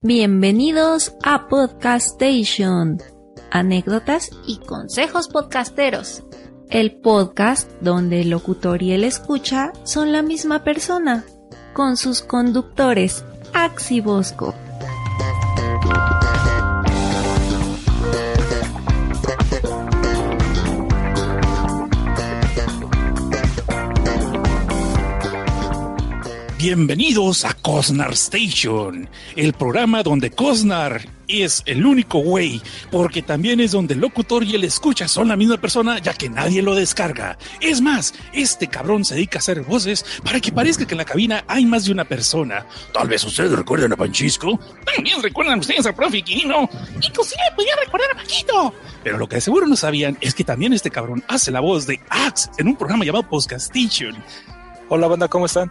Bienvenidos a Podcast Station. Anécdotas y consejos podcasteros. El podcast donde el locutor y el escucha son la misma persona, con sus conductores Axi Bosco. Bienvenidos a Cosnar Station, el programa donde Cosnar es el único güey, porque también es donde el locutor y el escucha son la misma persona, ya que nadie lo descarga. Es más, este cabrón se dedica a hacer voces para que parezca que en la cabina hay más de una persona. Tal vez ustedes recuerden a Panchisco, también recuerdan ustedes a Profi Quirino, inclusive podía recordar a Paquito. Pero lo que de seguro no sabían es que también este cabrón hace la voz de Axe en un programa llamado Podcast Station. Hola banda, ¿cómo están?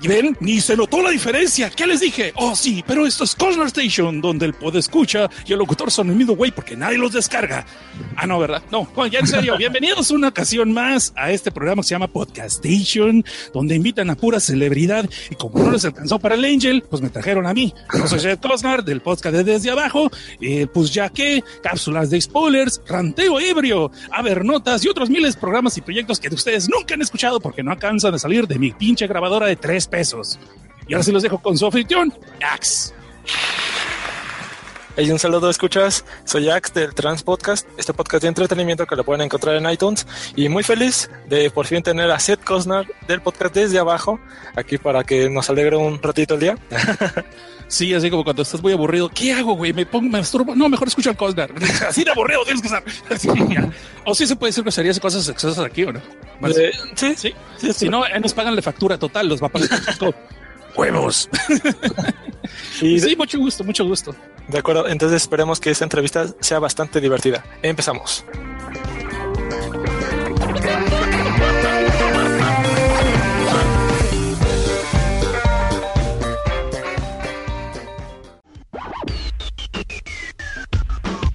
Y ven, ni se notó la diferencia. ¿Qué les dije? Oh, sí, pero esto es Cosner Station, donde el pod escucha y el locutor son el mismo güey porque nadie los descarga. Ah, no, ¿verdad? No, bueno, ya en serio, bienvenidos una ocasión más a este programa que se llama Podcast Station, donde invitan a pura celebridad. Y como no les alcanzó para el Angel, pues me trajeron a mí. Yo soy Jed Cosnar del podcast de Desde Abajo. Eh, pues ya que, cápsulas de spoilers, ranteo ebrio, notas y otros miles de programas y proyectos que ustedes nunca han escuchado porque no alcanzan a salir de mi pinche grabadora de tres pesos. Y ahora sí los dejo con su anfitrión, Ax. Hey, un saludo, escuchas. Soy Ax del Trans Podcast, este podcast de entretenimiento que lo pueden encontrar en iTunes. Y muy feliz de por fin tener a Seth Cosnar del podcast desde abajo, aquí para que nos alegre un ratito el día. Sí, así como cuando estás muy aburrido, ¿qué hago, güey? Me pongo, me masturbo. No, mejor escucho al Cosnar. Así de aburrido tienes que estar. Así, ya. O sí se puede decir que serías cosas sexosas aquí, ¿o no? Eh, sí, Sí, sí, Si no, eh, nos pagan la factura total, los va a pagar. ¡Huevos! Y Sí, mucho gusto, mucho gusto. De acuerdo, entonces esperemos que esta entrevista sea bastante divertida. Empezamos.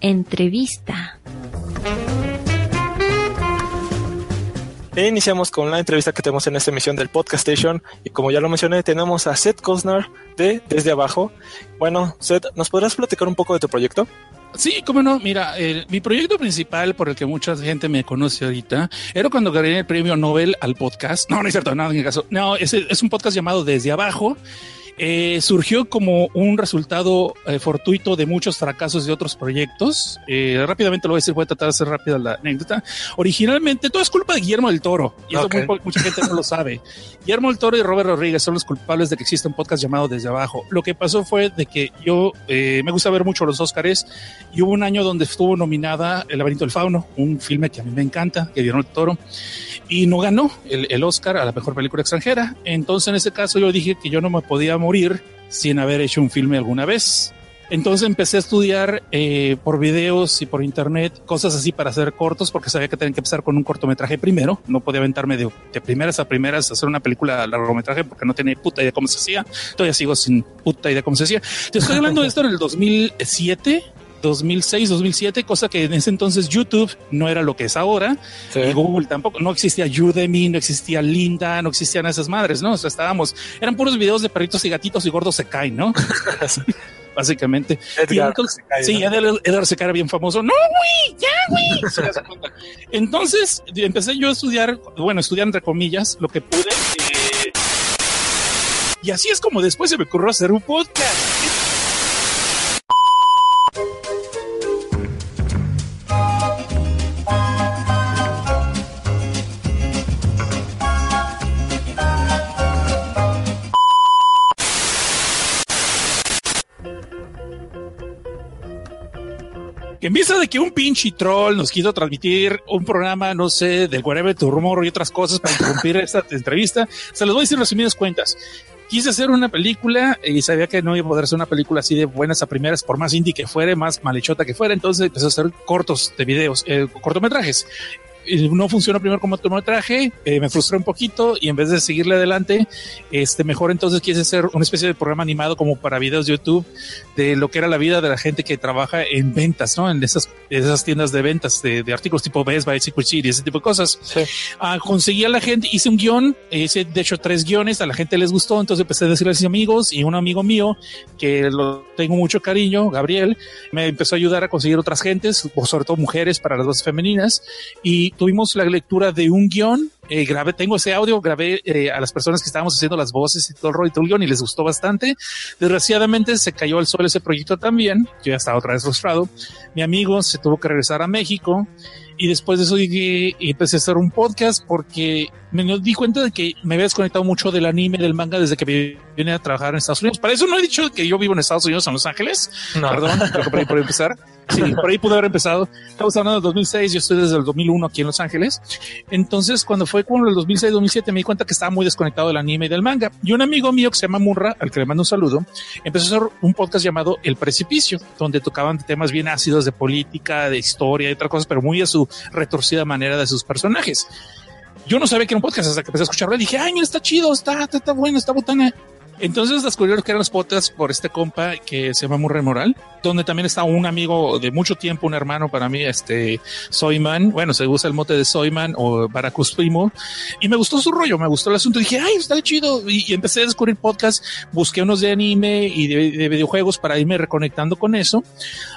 Entrevista. E iniciamos con la entrevista que tenemos en esta emisión del Podcast Station. Y como ya lo mencioné, tenemos a Seth Cosnar de Desde Abajo. Bueno, Seth, ¿nos podrás platicar un poco de tu proyecto? Sí, cómo no. Mira, eh, mi proyecto principal por el que mucha gente me conoce ahorita era cuando gané el premio Nobel al podcast. No, no es cierto, nada en el caso. No, es un podcast llamado Desde Abajo. Eh, surgió como un resultado eh, fortuito de muchos fracasos de otros proyectos. Eh, rápidamente lo voy a decir, voy a tratar de hacer rápida la anécdota. Originalmente todo es culpa de Guillermo del Toro, y eso Ok. muy mucha gente no lo sabe. Guillermo del Toro y Robert Rodríguez son los culpables de que exista un podcast llamado Desde Abajo. Lo que pasó fue de que yo eh, me gusta ver mucho los Óscares y hubo un año donde estuvo nominada El laberinto del fauno, un filme que a mí me encanta, que Guillermo del Toro, y no ganó el, el Oscar a la mejor película extranjera. Entonces en ese caso yo dije que yo no me podía morir sin haber hecho un filme alguna vez. Entonces empecé a estudiar eh, por videos y por internet cosas así para hacer cortos porque sabía que tenía que empezar con un cortometraje primero. No podía aventarme de, de primeras a primeras a hacer una película largometraje porque no tenía puta idea de cómo se hacía. Todavía sigo sin puta idea de cómo se hacía. Te estoy hablando de esto en el 2007. 2006, 2007, cosa que en ese entonces YouTube no era lo que es ahora y Google tampoco, no existía Udemy, no existía Linda, no existían esas madres, ¿no? O sea, estábamos, eran puros videos de perritos y gatitos y gordos se caen, ¿no? Básicamente. Edgar, entonces- se cae, sí, ¿no? Edgar, Edgar se cara bien famoso. No, güey, ya, güey. Entonces empecé yo a estudiar, bueno, estudiar entre comillas, lo que pude. eh, y así es como después se me ocurrió hacer un podcast. Que un pinche troll nos quiso transmitir un programa, no sé, del Whatever tu Rumor y otras cosas para interrumpir esta entrevista, se los voy a decir resumidas cuentas. Quise hacer una película y sabía que no iba a poder hacer una película así de buenas a primeras, por más indie que fuera, más malechota que fuera. Entonces empecé a hacer cortos de videos, eh, cortometrajes no funcionó primero como cortometraje, eh, me frustré un poquito y en vez de seguirle adelante, este mejor entonces quise hacer una especie de programa animado como para videos de YouTube de lo que era la vida de la gente que trabaja en ventas, ¿no? En esas, esas tiendas de ventas de, artículos tipo Best Buy, Secret City, ese tipo de cosas. Sí. Ah, conseguí a la gente, hice un guion, hice de hecho tres guiones, a la gente les gustó, entonces empecé a decirle a mis amigos y un amigo mío que lo tengo mucho cariño, Gabriel, me empezó a ayudar a conseguir otras gentes, sobre todo mujeres para las dos femeninas y tuvimos la lectura de un guion. Eh, grabé, tengo ese audio, grabé eh, a las personas que estábamos haciendo las voces y todo el rollo y todo el guion y les gustó bastante. Desgraciadamente se cayó al suelo ese proyecto también. Yo ya estaba otra vez frustrado. Mi amigo se tuvo que regresar a México y después de eso y empecé a hacer un podcast porque me di cuenta de que me había desconectado mucho del anime, del manga desde que vine a trabajar en Estados Unidos. Para eso no he dicho que yo vivo en Estados Unidos, en Los Ángeles. No. Perdón, por ahí, por empezar. Sí, por ahí pude haber empezado. Estamos hablando del 2006, yo estoy desde el 2001 aquí en Los Ángeles. Entonces, cuando fue con el 2006-2007, me di cuenta que estaba muy desconectado del anime y del manga. Y un amigo mío que se llama Murra, al que le mando un saludo, empezó a hacer un podcast llamado El Precipicio, donde tocaban temas bien ácidos de política, de historia y otras cosas, pero muy a su retorcida manera de sus personajes. Yo no sabía que era un podcast hasta que empecé a escucharlo y dije, ay, mira, está chido, está, está, está bueno, está botana. Entonces descubrieron que eran los podcasts por este compa que se llama Murray Moral, donde también está un amigo de mucho tiempo, un hermano para mí, este Soyman. Bueno, se usa el mote de Soyman o Baracus Primo. Y me gustó su rollo, me gustó el asunto. Dije, ay, está chido. Y, empecé a descubrir podcasts, busqué unos de anime y de, videojuegos para irme reconectando con eso.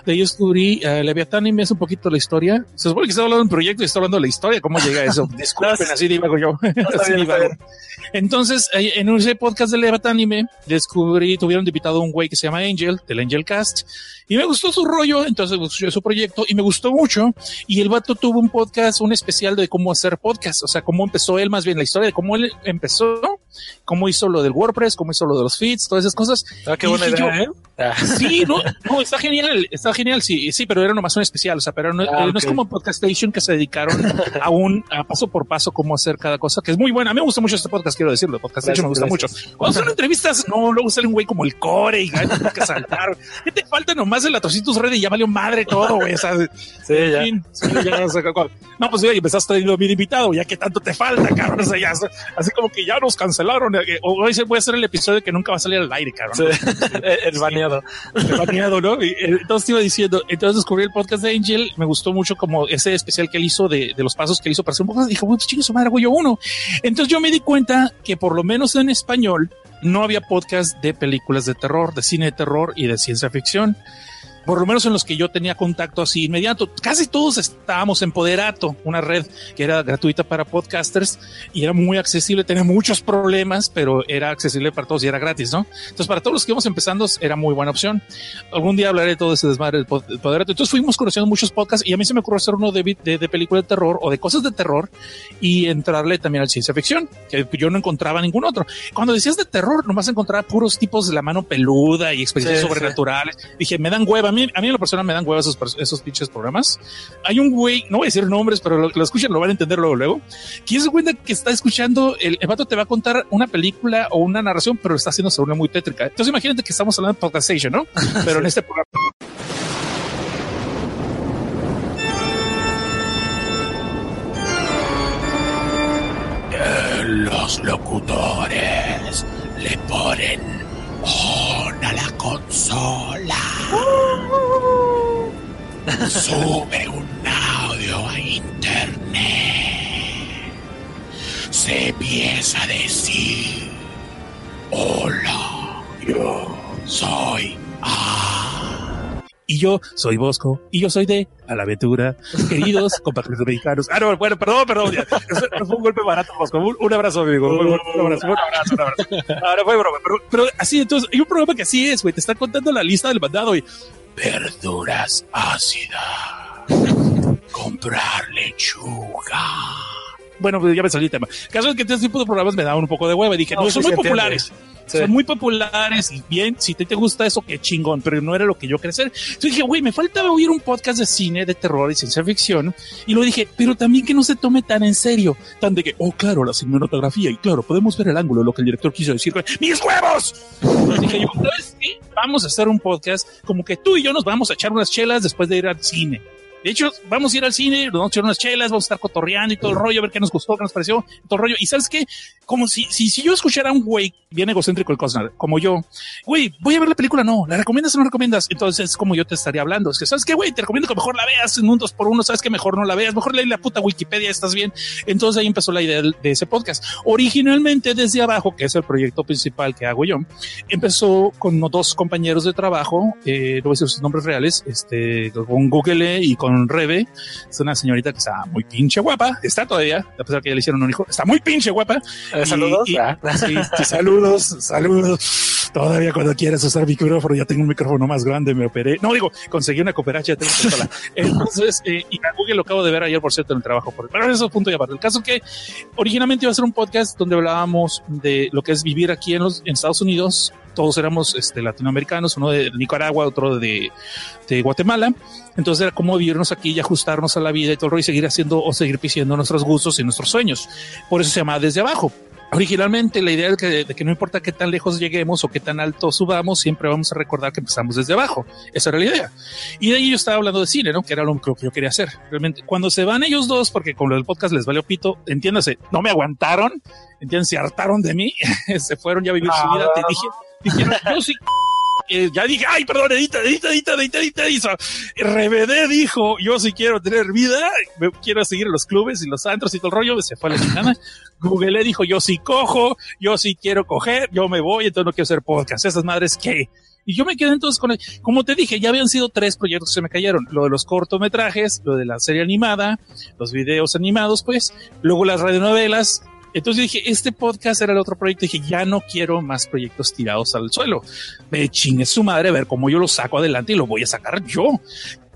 De ahí descubrí uh, Leviatán y me hace un poquito la historia. Se supone que está hablando de un proyecto y está hablando de la historia. ¿Cómo llega eso? Disculpen, así divago yo. Entonces, en ese podcast de Leviatán descubrí, tuvieron invitado a un güey que se llama Angel, del Angel Cast, y me gustó su rollo, entonces busqué su proyecto y me gustó mucho. Y el vato tuvo un podcast, un especial de cómo hacer podcast, o sea, cómo empezó él, más bien la historia de cómo él empezó, cómo hizo lo del WordPress, cómo hizo lo de los feeds, todas esas cosas. Ah, qué buena idea, ¿eh? Sí, no, no, está genial, está genial, sí, sí, pero era nomás un especial, o sea, pero no, ah, no es como Podcast Station que se dedicaron a un a paso por paso cómo hacer cada cosa, que es muy buena. A mí me gusta mucho este podcast, quiero decirlo, Podcast Station me gusta mucho. Cuando son entrevistas, no, luego sale un güey como el core y hay que saltar. ¿Qué te falta nomás de la Tocitos Red y ya valió madre todo, güey? O sea, sí, ya. no, pues ya empezaste teniendo bien invitado, ya que tanto te falta, cabrón. O sea, ya, así como que ya nos cancelaron. Eh, hoy se puede hacer el episodio que nunca va a salir al aire, cabrón. Sí. el baneado. El baneado, ¿no? Y, eh, entonces te iba diciendo, entonces descubrí el podcast de Angel, me gustó mucho como ese especial que él hizo de, de los pasos que él hizo para hacer un podcast. Dije, bueno, chingue su madre, hago yo uno. Entonces yo me di cuenta que por lo menos en español, no había podcast de películas de terror, de cine de terror y de ciencia ficción por lo menos en los que yo tenía contacto así inmediato. Casi todos estábamos en Poderato, una red que era gratuita para podcasters y era muy accesible, tenía muchos problemas, pero era accesible para todos y era gratis, ¿no? Entonces, para todos los que íbamos empezando, era muy buena opción. Algún día hablaré de todo ese desmadre del Poderato. Entonces, fuimos conociendo muchos podcasts y a mí se me ocurrió hacer uno de, de, de película de terror o de cosas de terror y entrarle también al ciencia ficción, que yo no encontraba ningún otro. Cuando decías de terror, nomás encontraba puros tipos de la mano peluda y experiencias sobrenaturales. Dije, me dan hueva mí, a mí en lo personal me dan huevos esos, esos pinches programas. Hay un güey, no voy a decir nombres, pero lo, lo escuchan, lo van a entender luego, luego. ¿Quién se cuenta que está escuchando? El, el vato te va a contar una película o una narración, pero está haciendo sobre una muy tétrica. Entonces imagínate que estamos hablando de podcastation, ¿no? Pero en este programa. Los locutores le ponen on a la consola. Sube un audio a internet. Se empieza a decir, hola, yo soy A. Y yo soy Bosco, y yo soy de A la Aventura. Queridos compatriotas mexicanos. Ah, no, bueno, perdón, perdón. Ya. Eso fue un golpe barato, Bosco. Un, un abrazo, amigo. Un, un, abrazo, un abrazo, un abrazo. Ahora fue broma. Pero, pero así, entonces, hay un programa que así es, güey. Te está contando la lista del mandado y verduras ácidas, comprar lechuga, bueno, pues ya me salí el tema. El caso es que este tipo de programas me daban un poco de hueva y dije, no, No, son sí muy populares. Sí. Son muy populares y bien, si te, te gusta eso, qué chingón, pero no era lo que yo quería hacer. Entonces dije, güey, me falta oír un podcast de cine, de terror y ciencia ficción. Y lo dije, pero también que no se tome tan en serio, tan de que, oh, claro, la cinematografía y claro, podemos ver el ángulo, lo que el director quiso decir. ¡Mis huevos! Entonces dije yo, ¿sabes? Vamos a hacer un podcast como que tú y yo nos vamos a echar unas chelas después de ir al cine. De hecho, vamos a ir al cine, nos vamos a echar unas chelas, vamos a estar cotorreando y todo el rollo, a ver qué nos gustó, qué nos pareció, todo el rollo. Y sabes qué? Como si, si, si yo escuchara a un güey bien egocéntrico el Cosnar, como yo, güey, voy a ver la película, no, ¿la recomiendas o no recomiendas? Entonces es como yo te estaría hablando. Es que, ¿sabes qué, güey? Te recomiendo que mejor la veas en un dos por uno, ¿sabes que Mejor no la veas, mejor lee la puta Wikipedia, estás bien. Entonces ahí empezó la idea de, de ese podcast. Originalmente desde abajo, que es el proyecto principal que hago yo, empezó con dos compañeros de trabajo, eh, no voy a decir sus nombres reales, este, con Google y con Rebe. Es una señorita que está muy pinche guapa, está todavía, a pesar que ya le hicieron un hijo, está muy pinche guapa. Eh, Y- Saludos. y- Ah. sí, sí, saludos, saludos. Todavía cuando quieras usar micrófono, ya tengo un micrófono más grande, me operé. No, digo, conseguí una cooperacha, tengo consola. Entonces, eh, y a Google lo acabo de ver ayer, por cierto, en el trabajo. Pero eso es punto y aparte. El caso que originalmente iba a ser un podcast donde hablábamos de lo que es vivir aquí en los en Estados Unidos. Todos éramos este, latinoamericanos, uno de Nicaragua, otro de, de Guatemala. Entonces era como vivirnos aquí y ajustarnos a la vida y todo el y seguir haciendo o seguir pisando nuestros gustos y nuestros sueños. Por eso se llama Desde Abajo. Originalmente la idea de que, de que no importa qué tan lejos lleguemos o qué tan alto subamos, siempre vamos a recordar que empezamos desde abajo. Esa era la idea. Y de ahí yo estaba hablando de cine, ¿no? Que era lo que yo quería hacer. Realmente, cuando se van ellos dos, porque con lo del podcast les valió pito, entiéndase, no me aguantaron, entienden, se hartaron de mí, se fueron ya a vivir su vida. Te dije, dijeron, yo sí eh, ya dije, ay, perdón, edita, edita, edita, edita, edita, hizo. RBD dijo, yo sí quiero tener vida, me- quiero seguir los clubes y los antros y todo el rollo, se fue a la chingada. Google dijo, yo sí cojo, yo sí quiero coger, yo me voy, entonces no quiero hacer podcast. Esas madres, ¿qué? Y yo me quedé entonces con el, como te dije, ya habían sido tres proyectos que se me cayeron. Lo de los cortometrajes, lo de la serie animada, los videos animados, pues, luego las radionovelas. Entonces dije, este podcast era el otro proyecto. Dije, ya no quiero más proyectos tirados al suelo. Me chingue su madre a ver cómo yo lo saco adelante y lo voy a sacar yo.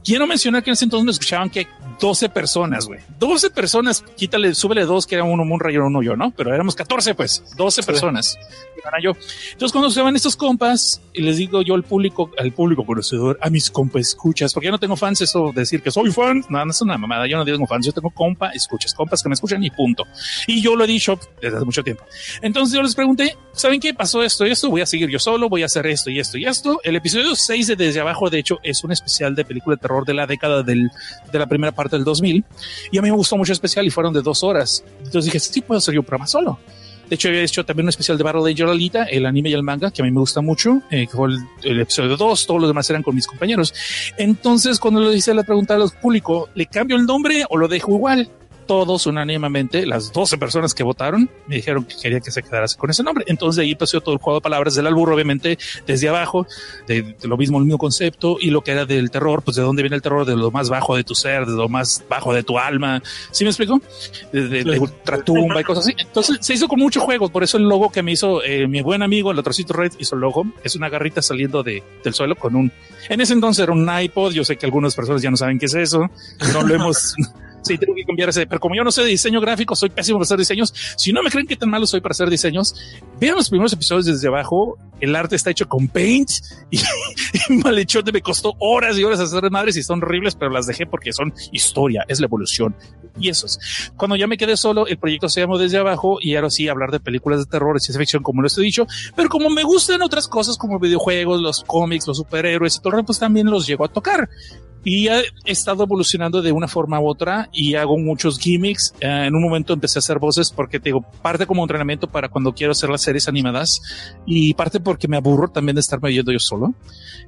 Quiero mencionar que en ese entonces me escuchaban que 12 personas, güey. 12 personas, quítale, súbele dos, que era uno Munra y uno yo, ¿no? Pero éramos 14, pues, 12 personas. Y era yo. Entonces, cuando se van estos compas, y les digo yo al público, al público conocedor, a mis compas escuchas, porque yo no tengo fans, eso de decir que soy fan, no, no es una mamada, yo no tengo fans, yo tengo compa, escuchas, compas que me escuchan y punto. Y yo lo he dicho desde hace mucho tiempo. Entonces yo les pregunté, ¿saben qué pasó esto y esto? Voy a seguir yo solo, voy a hacer esto y esto y esto. El episodio 6 de Desde Abajo, de hecho, es un especial de película de terror de la década del, de la primera parte del 2000. Y a mí me gustó mucho el especial y fueron de dos horas. Entonces dije, sí, puedo hacer yo un programa solo. De hecho, había hecho también un especial de Battle Angel Alita, el anime y el manga, que a mí me gusta mucho, eh, fue el, el episodio 2, todos los demás eran con mis compañeros. Entonces, cuando le hice la pregunta al público, ¿le cambio el nombre o lo dejo igual? Todos unánimemente, las 12 personas que votaron, me dijeron que querían que se quedara con ese nombre. Entonces de ahí pasó todo el juego de palabras del albur, obviamente, desde abajo, de, de lo mismo, el mismo concepto, y lo que era del terror, pues de dónde viene el terror, de lo más bajo de tu ser, de lo más bajo de tu alma. ¿Sí me explico? De, de, de ultratumba y cosas así. Entonces se hizo con mucho juego, por eso el logo que me hizo eh, mi buen amigo, el Trocito Red, hizo el logo. Es una garrita saliendo de, del suelo con un... En ese entonces era un iPod, yo sé que algunas personas ya no saben qué es eso, no lo hemos... Sí, tengo que cambiar ese. Pero como yo no sé de diseño gráfico, soy pésimo para hacer diseños. Si no me creen que tan malo soy para hacer diseños, vean los primeros episodios desde abajo. El arte está hecho con paint y, y malhechote me costó horas y horas hacer madres y son horribles, pero las dejé porque son historia, es la evolución. Y eso es. Cuando ya me quedé solo, el proyecto se llamó desde abajo y ahora sí hablar de películas de terror y ciencia ficción, como lo he dicho. Pero como me gustan otras cosas como videojuegos, los cómics, los superhéroes y todo, pues también los llego a tocar y he estado evolucionando de una forma u otra y hago muchos gimmicks. Uh, en un momento empecé a hacer voces porque te digo, parte como entrenamiento para cuando quiero hacer las series animadas y parte porque me aburro también de estarme viendo yo solo.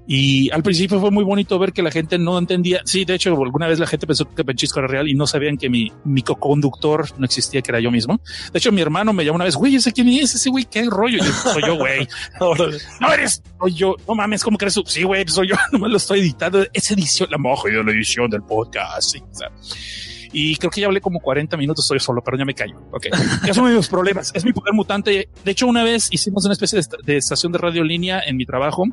Y al principio fue muy bonito ver que la gente no entendía. Sí, de hecho, alguna vez la gente pensó que Penchisco era real y no sabían que mi, mi co-conductor no existía, que era yo mismo. De hecho, mi hermano me llamó una vez, güey, ¿ese quién es? Ese güey, qué rollo. Yo, soy yo, güey. no eres, soy yo. No mames, ¿cómo crees? Sí, güey, soy yo. No me lo estoy editando. Es edición, la mojo yo la edición del podcast. Y creo que ya hablé como 40 minutos, estoy solo, pero ya me callo. Ok. Ya son mis problemas. Es mi poder mutante. De hecho, una vez hicimos una especie de, est de, estación de radio línea en mi trabajo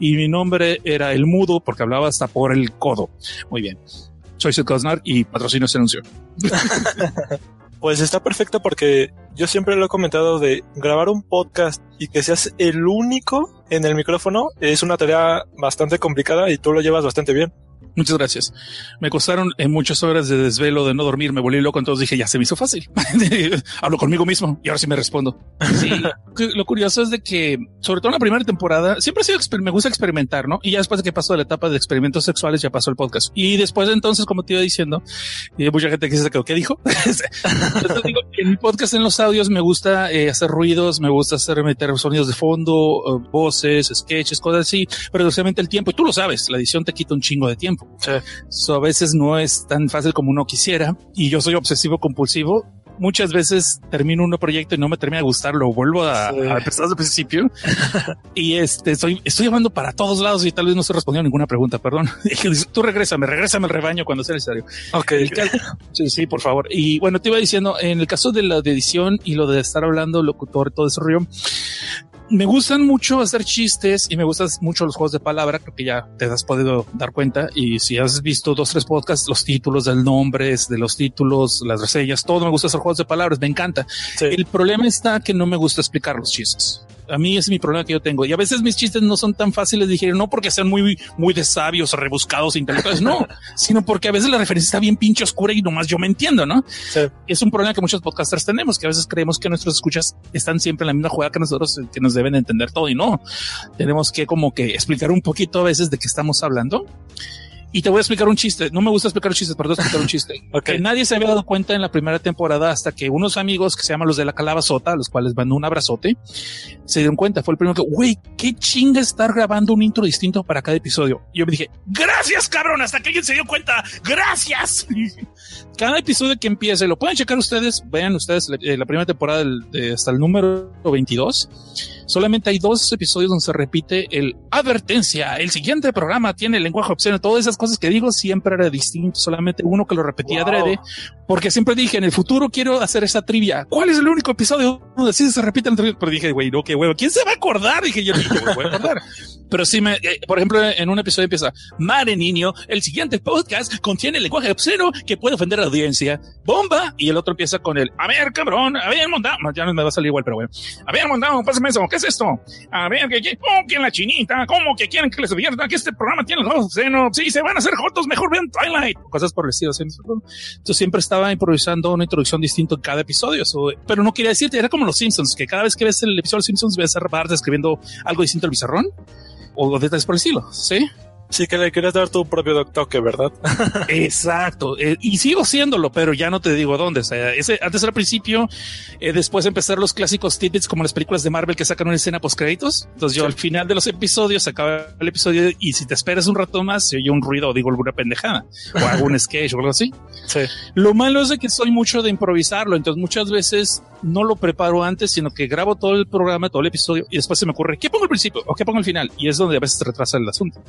y mi nombre era el mudo porque hablaba hasta por el codo. Muy bien. Soy Seth Cosnar y patrocino este anuncio. Pues está perfecto porque yo siempre lo he comentado de grabar un podcast y que seas el único en el micrófono es una tarea bastante complicada y tú lo llevas bastante bien. Muchas gracias. Me costaron en muchas horas de desvelo, de no dormir, me volví loco, entonces dije, ya se me hizo fácil. Hablo conmigo mismo y ahora sí me respondo. Sí, lo curioso es de que, sobre todo en la primera temporada, siempre ha sido, me gusta experimentar, ¿no? Y ya después de que pasó de la etapa de experimentos sexuales, ya pasó el podcast. Y después de entonces, como te iba diciendo, y hay mucha gente que se quedó, ¿qué dijo? digo, en mi podcast, en los audios, me gusta eh, hacer ruidos, me gusta hacer meter sonidos de fondo, uh, voces, sketches, cosas así, pero especialmente el tiempo. Y tú lo sabes, la edición te quita un chingo de tiempo. Sí. So, a veces no es tan fácil como uno quisiera y yo soy obsesivo compulsivo. Muchas veces termino un proyecto y no me termina de gustar, lo vuelvo a, Sí. a empezar desde el principio y este estoy, estoy llamando para todos lados y tal vez no se respondió ninguna pregunta, perdón. Tú regrésame, regrésame el rebaño cuando sea necesario. Ok. Sí, sí, por favor. Y bueno, te iba diciendo, en el caso de la de edición y lo de estar hablando, locutor, todo ese rollo, me gustan mucho hacer chistes y me gustan mucho los juegos de palabra, creo que ya te has podido dar cuenta. Y si has visto dos, tres podcasts, los títulos del nombre, de los títulos, las reseñas, todo me gusta hacer juegos de palabras, me encanta. Sí. El problema está que no me gusta explicar los chistes. A mí es mi problema que yo tengo. Y a veces mis chistes no son tan fáciles de digerir, no porque sean muy, muy de sabios, rebuscados, intelectuales, no, sino porque a veces la referencia está bien pinche oscura y nomás yo me entiendo, ¿no? Sí. Es un problema que muchos podcasters tenemos, que a veces creemos que nuestros escuchas están siempre en la misma jugada que nosotros, que nos deben entender todo y no. Tenemos que como que explicar un poquito a veces de qué estamos hablando. Y te voy a explicar un chiste. No me gusta explicar chistes, pero te voy a explicar un chiste. Ok. Que nadie se había dado cuenta en la primera temporada hasta que unos amigos que se llaman los de la calabazota, a los cuales mando un abrazote, se dieron cuenta. Fue el primero que, güey, qué chinga estar grabando un intro distinto para cada episodio. Y yo me dije, gracias, cabrón, hasta que alguien se dio cuenta. Gracias. Cada episodio que empiece, lo pueden checar ustedes, vean ustedes eh, la primera temporada del- de- hasta el número 22. Solamente hay dos episodios donde se repite el advertencia. El siguiente programa tiene lenguaje obsceno. Todas esas cosas que digo siempre era distinto. Solamente uno que lo repetía Wow. adrede. Porque siempre dije en el futuro quiero hacer esa trivia. ¿Cuál es el único episodio donde sí se repite el trivia? Pero dije, güey, no, qué huevo. ¿Quién se va a acordar? Dije yo, "Yo me voy a acordar. Pero sí me, eh, por ejemplo, en un episodio empieza, Mare niño, el siguiente podcast contiene lenguaje obsceno que puede ofender a la audiencia. Bomba. Y el otro empieza con el, a ver, cabrón, a ver, montado. Ya no me va a salir igual, pero bueno. A ver, montado, pásame eso. ¿Qué es esto? A ver, que, que, oh, que la chinita, ¿cómo que quieren que les advierta que este programa tiene lenguaje obsceno? Sí, se van a hacer jotos, mejor vean Twilight. Cosas por el estilo. Entonces siempre estaba improvisando una introducción distinta en cada episodio. So, pero no quería decirte, era como los Simpsons, que cada vez que ves el episodio de Simpsons ves a Bart escribiendo algo distinto al bizarrón o detalles por el estilo. Sí. Sí que le quieres dar tu propio toque, ¿verdad? Exacto. Eh, y sigo siéndolo, pero ya no te digo dónde. O sea, ese, antes al principio, eh, después empezar los clásicos tidbits como las películas de Marvel que sacan una escena post créditos. Entonces yo Sí. al final de los episodios acaba el episodio y si te esperas un rato más se oye un ruido o digo alguna pendejada o un sketch o algo así. Sí. Lo malo es de que soy mucho de improvisarlo, entonces muchas veces no lo preparo antes, sino que grabo todo el programa, todo el episodio y después se me ocurre qué pongo al principio o qué pongo al final y es donde a veces se retrasa el asunto.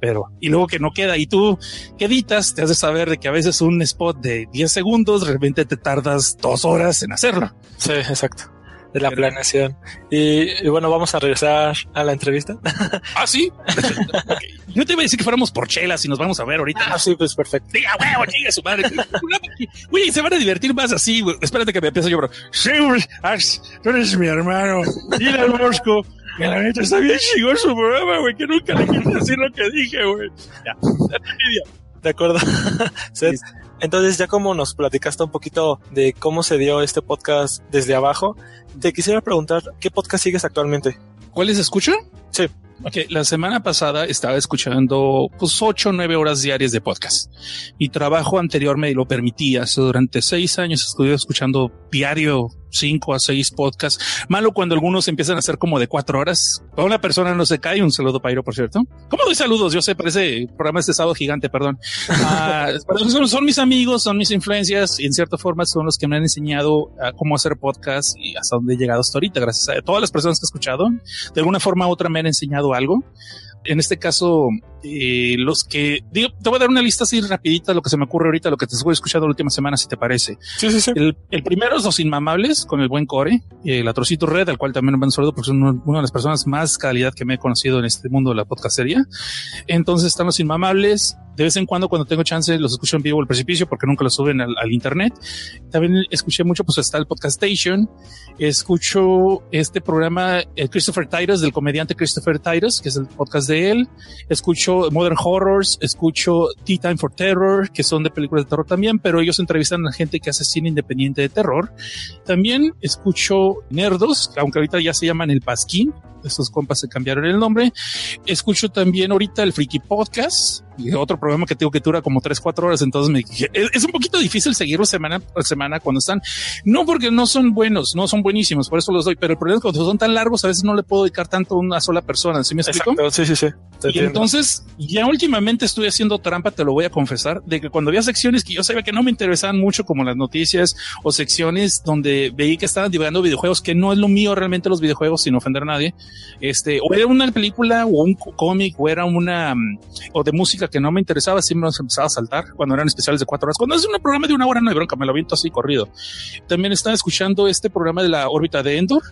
Pero y luego que no queda y tú que editas te haces saber de que a veces un spot de 10 segundos de repente te tardas dos horas en hacerlo. Sí, exacto. De la Pero- planeación. Y, y bueno, vamos a regresar a la entrevista. Ah, sí. Ok. Yo te iba a decir que fuéramos por chelas y nos vamos a ver ahorita. Ah, sí, pues perfecto. Diga, huevo, chinga su madre. Güey, se van a divertir más así. Espérate que me empiece yo, bro. Sí. Ash, tú eres mi hermano. Dile al Mosco que la neta está bien chingón su programa, güey, que nunca le quise decir lo que dije, güey. Ya. De acuerdo. Seth, Entonces, ya como nos platicaste un poquito de cómo se dio este podcast desde abajo, te quisiera preguntar, ¿qué podcast sigues actualmente? ¿Cuáles escuchan? Sí. Ok, la semana pasada estaba escuchando pues ocho o nueve horas diarias de podcast. Mi trabajo anterior me lo permitía. So, durante seis años estuve escuchando diario cinco a seis podcasts. Malo cuando algunos empiezan a ser como de cuatro horas. Cuando una persona no se cae, un saludo Pairo, por cierto. ¿Cómo doy saludos? Yo sé, parece programa este sábado gigante, perdón. Ah, son, mis amigos, son mis influencias y en cierta forma son los que me han enseñado a cómo hacer podcast y hasta dónde he llegado hasta ahorita. Gracias a todas las personas que he escuchado, de alguna forma u otra me han enseñado algo. En este caso, eh, los que digo, te voy a dar una lista así rapidita de lo que se me ocurre ahorita, lo que te estoy escuchando la última semana, si te parece. Sí, sí, sí. El, el primero es Los Inmamables con el buen Core, eh, el Atrocito Red, al cual también me mando un saludo porque son uno- una de las personas más calidad que me he conocido en este mundo de la podcastería. Entonces están Los Inmamables. De vez en cuando, cuando tengo chance, los escucho en vivo el precipicio porque nunca los suben al, al internet. También escuché mucho, pues está el Podcast Station. Escucho este programa, el Christopher Titus, del comediante Christopher Titus, que es el podcast de él. Modern Horrors, escucho Tea Time for Terror, que son de películas de terror también, pero ellos entrevistan a gente que hace cine independiente de terror. También escucho Nerdos, aunque ahorita ya se llaman El Pasquín. Estos compas se cambiaron el nombre. Escucho también ahorita el Freaky Podcast, y otro programa que tengo que dura como 3, 4 horas. Entonces me, es, es un poquito difícil seguirlo semana por semana cuando están. No porque no son buenos, no son buenísimos, por eso los doy. Pero el problema es que cuando son tan largos, a veces no le puedo dedicar tanto a una sola persona. ¿Sí me explico? Exacto, sí, sí, sí. Te Y entiendo. entonces, ya últimamente estoy haciendo trampa, te lo voy a confesar, de que cuando había secciones que yo sabía que no me interesaban mucho, como las noticias o secciones donde veí que estaban divulgando videojuegos, que no es lo mío realmente los videojuegos, sin ofender a nadie, este, o era una película o un cómic o era una, mm, o de música que no me interesaba, sí me los empezaba a saltar cuando eran especiales de cuatro horas. Cuando es un programa de una hora, no hay bronca, me lo aviento así corrido. También estaba escuchando este programa de la órbita de Endor.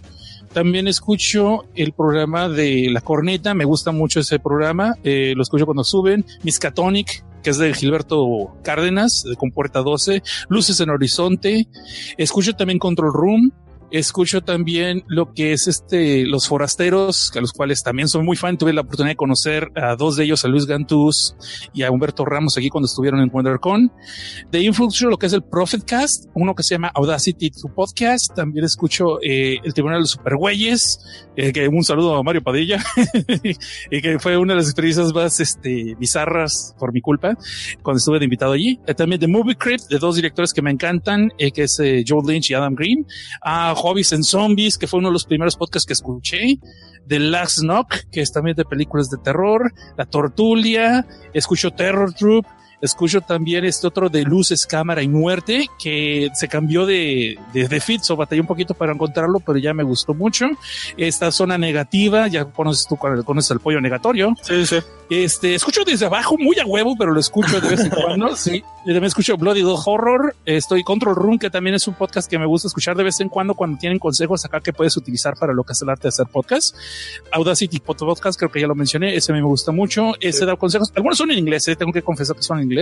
También escucho el programa de La Corneta, me gusta mucho ese programa, eh, lo escucho cuando suben. Miskatonic, que es de Gilberto Cárdenas, de Compuerta 12, Luces en Horizonte. Escucho también Control Room. Escucho también lo que es este, los forasteros, a los cuales también soy muy fan. Tuve la oportunidad de conocer a dos de ellos, a Luis Gantús y a Humberto Ramos aquí cuando estuvieron en WonderCon. De escucho lo que es el Prophetcast, uno que se llama Audacity to Podcast. También escucho eh, el Tribunal de los Supergüeyes, eh, que un saludo a Mario Padilla, y que fue una de las experiencias más este, bizarras por mi culpa cuando estuve de invitado allí. Eh, también The Movie Crypt, de dos directores que me encantan, eh, que es eh, Joe Lynch y Adam Green. A Hobbies and Zombies, que fue uno de los primeros podcasts que escuché. The Last Knock, que es también de películas de terror. La Tortulia. Escucho Terror Troop. Escucho también este otro de luces, cámara y muerte, que se cambió de, de, de feed, so batallé un poquito para encontrarlo, pero ya me gustó mucho. Esta zona negativa, ya conoces tú, conoces el pollo negatorio. Sí, sí. Este, escucho desde abajo, muy a huevo, pero lo escucho de vez en cuando. Sí. Y también escucho Bloody Doll Horror. Estoy Control Room, que también es un podcast que me gusta escuchar de vez en cuando cuando tienen consejos acá que puedes utilizar para lo que es el arte de hacer podcast. Audacity Podcast, creo que ya lo mencioné. Ese me gusta mucho. Ese Sí. da consejos. Algunos son en inglés, eh, tengo que confesar que son en inglés.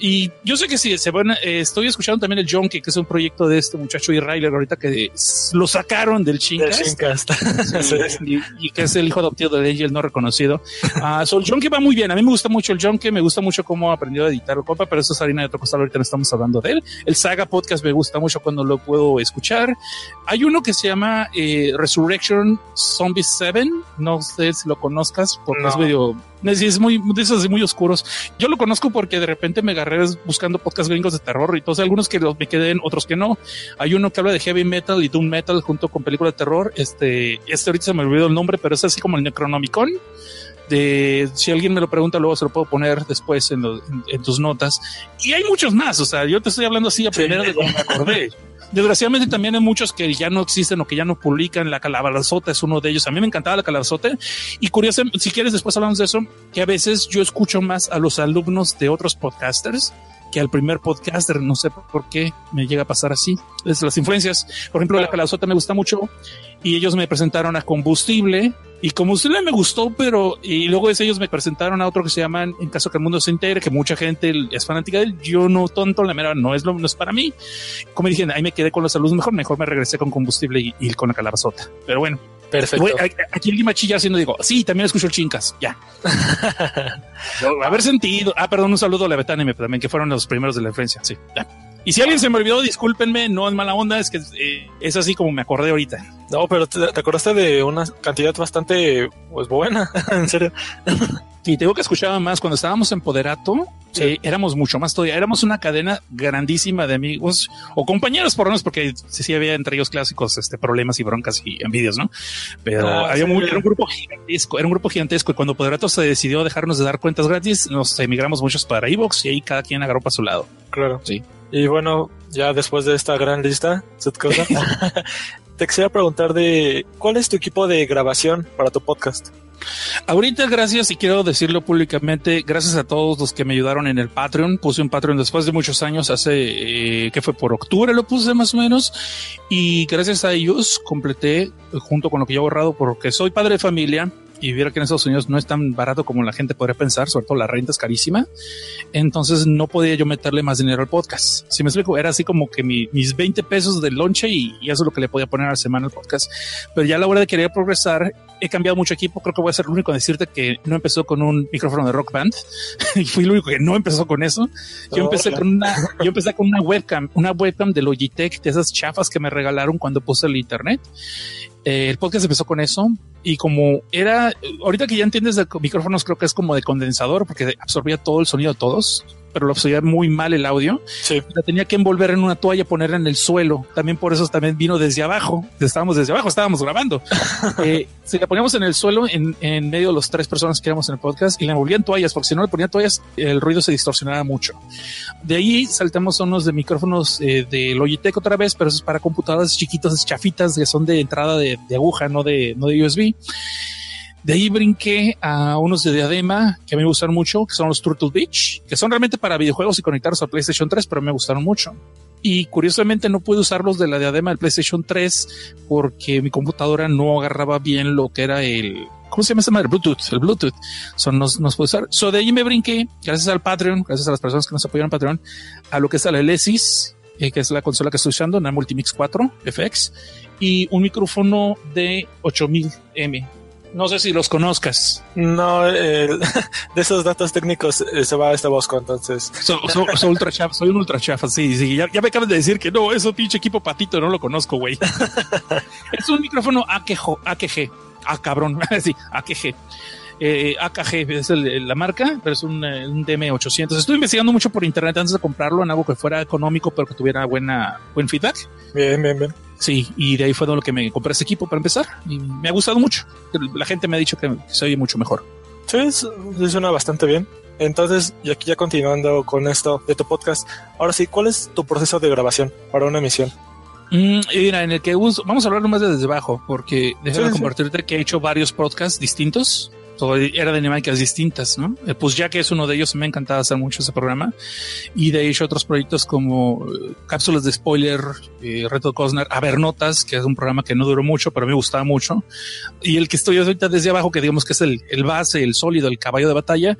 Y yo sé que sí, se van, eh, estoy escuchando también el Junkie, que es un proyecto de este muchacho Israel ahorita que lo sacaron del. Shincast. Sí. y, y que es el hijo adoptivo de Angel no reconocido. Ah, so el va muy bien. A mí me gusta mucho el Junkie, me gusta mucho cómo aprendió a editar el compa, pero eso es harina de otro costal. Ahorita no estamos hablando de él. El Saga Podcast me gusta mucho cuando lo puedo escuchar. Hay uno que se llama eh, Resurrection Zombie 7. No sé si lo conozcas porque No. es medio, es, es muy, de esos muy oscuros. Yo lo conozco porque de repente me agarré buscando podcasts gringos de terror y todos algunos que los me queden, otros que no. Hay uno que habla de heavy metal y doom metal junto con películas de terror. Este, este ahorita se me olvidó el nombre, pero es así como el Necronomicon. De si alguien me lo pregunta, luego se lo puedo poner después en, lo- en- en tus notas. Y hay muchos más. O sea, yo te estoy hablando así a Sí. primero de que me acordé. Desgraciadamente también hay muchos que ya no existen o que ya no publican. La calabazota es uno de ellos. A mí me encantaba la calabazota. Y curiosamente, si quieres después hablamos de eso, que a veces yo escucho más a los alumnos de otros podcasters que al primer podcaster. No sé por qué me llega a pasar así. Es las influencias. Por ejemplo, la calabazota me gusta mucho y ellos me presentaron a Combustible y Combustible me gustó, pero y luego es, ellos me presentaron a otro que se llaman En caso que el mundo se entere, que mucha gente es fanática de él. Yo no tonto, la mera no es lo no es para mí. Como dije, ahí me quedé con los saludos mejor, mejor me regresé con Combustible y, y con la calabazota. Pero bueno, Perfecto. Aquí en Lima chilla haciendo digo, sí, también escucho el chincas, ya. Haber sentido. Ah, perdón, un saludo a la Betánime también, que fueron los primeros de la influencia, sí. ya. Y si alguien se me olvidó, discúlpenme, no es mala onda, es que eh, es así como me acordé ahorita. No, pero te, te acordaste de una cantidad bastante pues buena, en serio. Y tengo que escuchaba más cuando estábamos en Poderato, Sí. eh, éramos mucho más todavía, éramos una cadena grandísima de amigos o compañeros por lo menos, porque sí, sí había entre ellos clásicos este, problemas y broncas y envidias, ¿no? Pero Ah, había sí. muy- era un grupo gigantesco, era un grupo gigantesco y cuando Poderato se decidió dejarnos de dar cuentas gratis, nos emigramos muchos para Evox y ahí cada quien agarró para su lado. Claro. Sí. Y bueno, ya después de esta gran lista, Cosa, te quisiera preguntar de cuál es tu equipo de grabación para tu podcast. Ahorita, gracias, y quiero decirlo públicamente, gracias a todos los que me ayudaron en el Patreon. Puse un Patreon después de muchos años, hace eh, que fue por octubre, lo puse más o menos. Y gracias a ellos completé, junto con lo que yo he ahorrado, porque soy padre de familia y viera que en Estados Unidos no es tan barato como la gente podría pensar, sobre todo la renta es carísima. Entonces no podía yo meterle más dinero al podcast. Si me explico, era así como que mis 20 pesos del lonche y, y, eso es lo que le podía poner a la semana al podcast. Pero ya la hora de querer progresar, he cambiado mucho equipo. Creo que voy a ser el único en decirte que no empezó con un micrófono de rock band y fui el único que no empezó con eso. Yo empecé con una, yo empecé con una webcam, una webcam de Logitech, de esas chafas que me regalaron cuando puse el internet. Eh, el podcast empezó con eso y como era, ahorita que ya entiendes de micrófonos, creo que es como de condensador porque absorbía todo el sonido de todos pero lo absorbía muy mal el audio. Sí. La tenía que envolver en una toalla, ponerla en el suelo. También por eso también vino desde abajo. Estábamos desde abajo, estábamos grabando. eh, si la poníamos en el suelo, en, en, medio de los tres personas que éramos en el podcast, y la envolvían toallas, porque si no le ponía toallas, el ruido se distorsionaba mucho. De ahí saltamos a unos de micrófonos eh, de Logitech otra vez, pero eso es para computadoras chiquitas, chafitas, que son de entrada de, de aguja, no de, no de USB. De ahí brinqué a unos de diadema que a mí me gustaron mucho, que son los Turtle Beach, que son realmente para videojuegos y conectarlos a PlayStation 3, pero me gustaron mucho. Y curiosamente no pude usarlos de la diadema del PlayStation 3 porque mi computadora no agarraba bien lo que era el, ¿cómo se llama esta madre? Bluetooth, el Bluetooth. Son nos, nos puede usar. So de ahí me brinqué, gracias al Patreon, gracias a las personas que nos apoyaron en Patreon, a lo que es la Lesis, eh, que es la consola que estoy usando, una Multimix 4 FX, y un micrófono de 8000M. No sé si los conozcas. No, eh, de esos datos técnicos eh, se va este Bosco, entonces. So, so, so ultra chafa, soy un ultra chafa, sí, sí. Ya, ya me acabas de decir que no, eso pinche equipo patito, no lo conozco, güey. es un micrófono AKG, AKG, ah, cabrón, sí, AKG. Eh, AKG es el, la marca, pero es un, un, DM800. Estuve investigando mucho por internet antes de comprarlo en algo que fuera económico, pero que tuviera buena, buen feedback. Bien, bien, bien. Sí, y de ahí fue lo que me compré este equipo para empezar. Y me ha gustado mucho. La gente me ha dicho que se oye mucho mejor. Sí, suena bastante bien. Entonces, y aquí ya continuando con esto de tu podcast, ahora sí, ¿cuál es tu proceso de grabación para una emisión? Mm, mira, en el que uso, vamos a hablar más de desde abajo, porque déjame sí, compartirte sí. que he hecho varios podcasts distintos era de dinámicas distintas, ¿no? Eh, pues ya que es uno de ellos, me ha encantado hacer mucho ese programa. Y de hecho otros proyectos como eh, cápsulas de spoiler, eh, Reto Cosner, A ver Notas, que es un programa que no duró mucho, pero me gustaba mucho. Y el que estoy ahorita desde abajo, que digamos que es el, el base, el sólido, el caballo de batalla.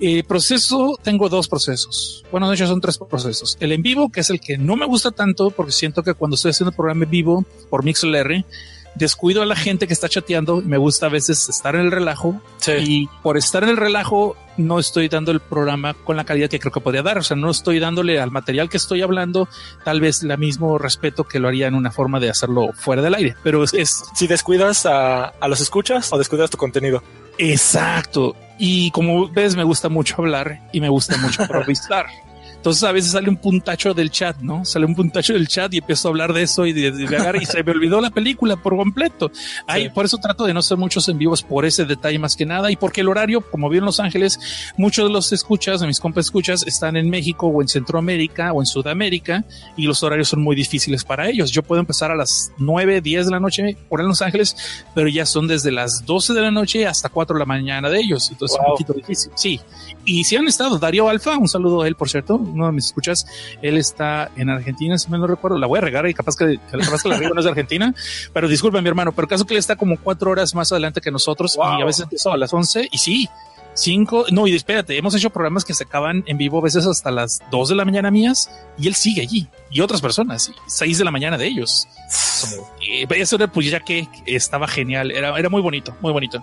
Eh, proceso, tengo dos procesos. Bueno, de hecho son tres procesos. El en vivo, que es el que no me gusta tanto, porque siento que cuando estoy haciendo el programa en vivo por MixLR, descuido a la gente que está chateando. Me gusta a veces estar en el relajo sí. y por estar en el relajo no estoy dando el programa con la calidad que creo que podría dar. O sea, no estoy dándole al material que estoy hablando tal vez el mismo respeto que lo haría en una forma de hacerlo fuera del aire. Pero es, es si descuidas a, a los escuchas o descuidas tu contenido. Exacto. Y como ves, me gusta mucho hablar y me gusta mucho improvisar. Entonces a veces sale un puntacho del chat, ¿no? Sale un puntacho del chat y empiezo a hablar de eso y de, de, de y se me olvidó la película por completo. Ahí, sí. por eso trato de no hacer muchos en vivos por ese detalle más que nada y porque el horario, como vi en Los Ángeles, muchos de los escuchas, de mis compas escuchas, están en México o en Centroamérica o en Sudamérica y los horarios son muy difíciles para ellos. Yo puedo empezar a las 9, 10 de la noche por en Los Ángeles, pero ya son desde las 12 de la noche hasta 4 de la mañana de ellos. Entonces wow. es un poquito difícil. Sí. Y si han estado, Darío Alfa, un saludo a él, por cierto, uno de mis escuchas, él está en Argentina, si me lo recuerdo, la voy a regar y capaz que, capaz que la riego no es de Argentina, pero disculpa mi hermano, pero caso que él está como cuatro horas más adelante que nosotros wow. y a veces empezó a las 11 y sí, cinco, no, y espérate, hemos hecho programas que se acaban en vivo a veces hasta las 2 de la mañana mías y él sigue allí y otras personas, 6 de la mañana de ellos. Eso era pues ya que estaba genial, era, era muy bonito, muy bonito.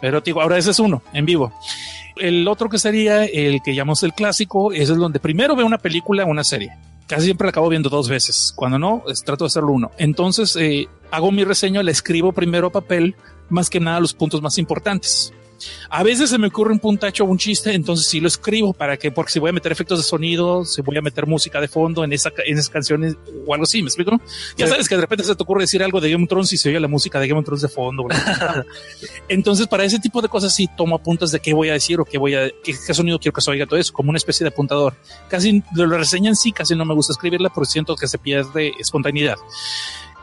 Pero digo, ahora ese es uno, en vivo el otro que sería el que llamamos el clásico, ese es donde primero veo una película una serie. Casi siempre la acabo viendo dos veces. Cuando no, trato de hacerlo uno. Entonces, eh, hago mi reseña, la escribo primero a papel, más que nada los puntos más importantes. A veces se me ocurre un puntacho o un chiste, entonces sí lo escribo para que, porque si voy a meter efectos de sonido, si voy a meter música de fondo en, esa, en esas canciones o algo así, ¿me explico? Sí. Ya sabes que de repente se te ocurre decir algo de Game of Thrones y se oye la música de Game of Thrones de fondo. entonces, para ese tipo de cosas sí tomo apuntes de qué voy a decir o qué voy a, qué, qué sonido quiero que se oiga todo eso, como una especie de apuntador. Casi lo reseñan sí, casi no me gusta escribirla porque siento que se pierde espontaneidad.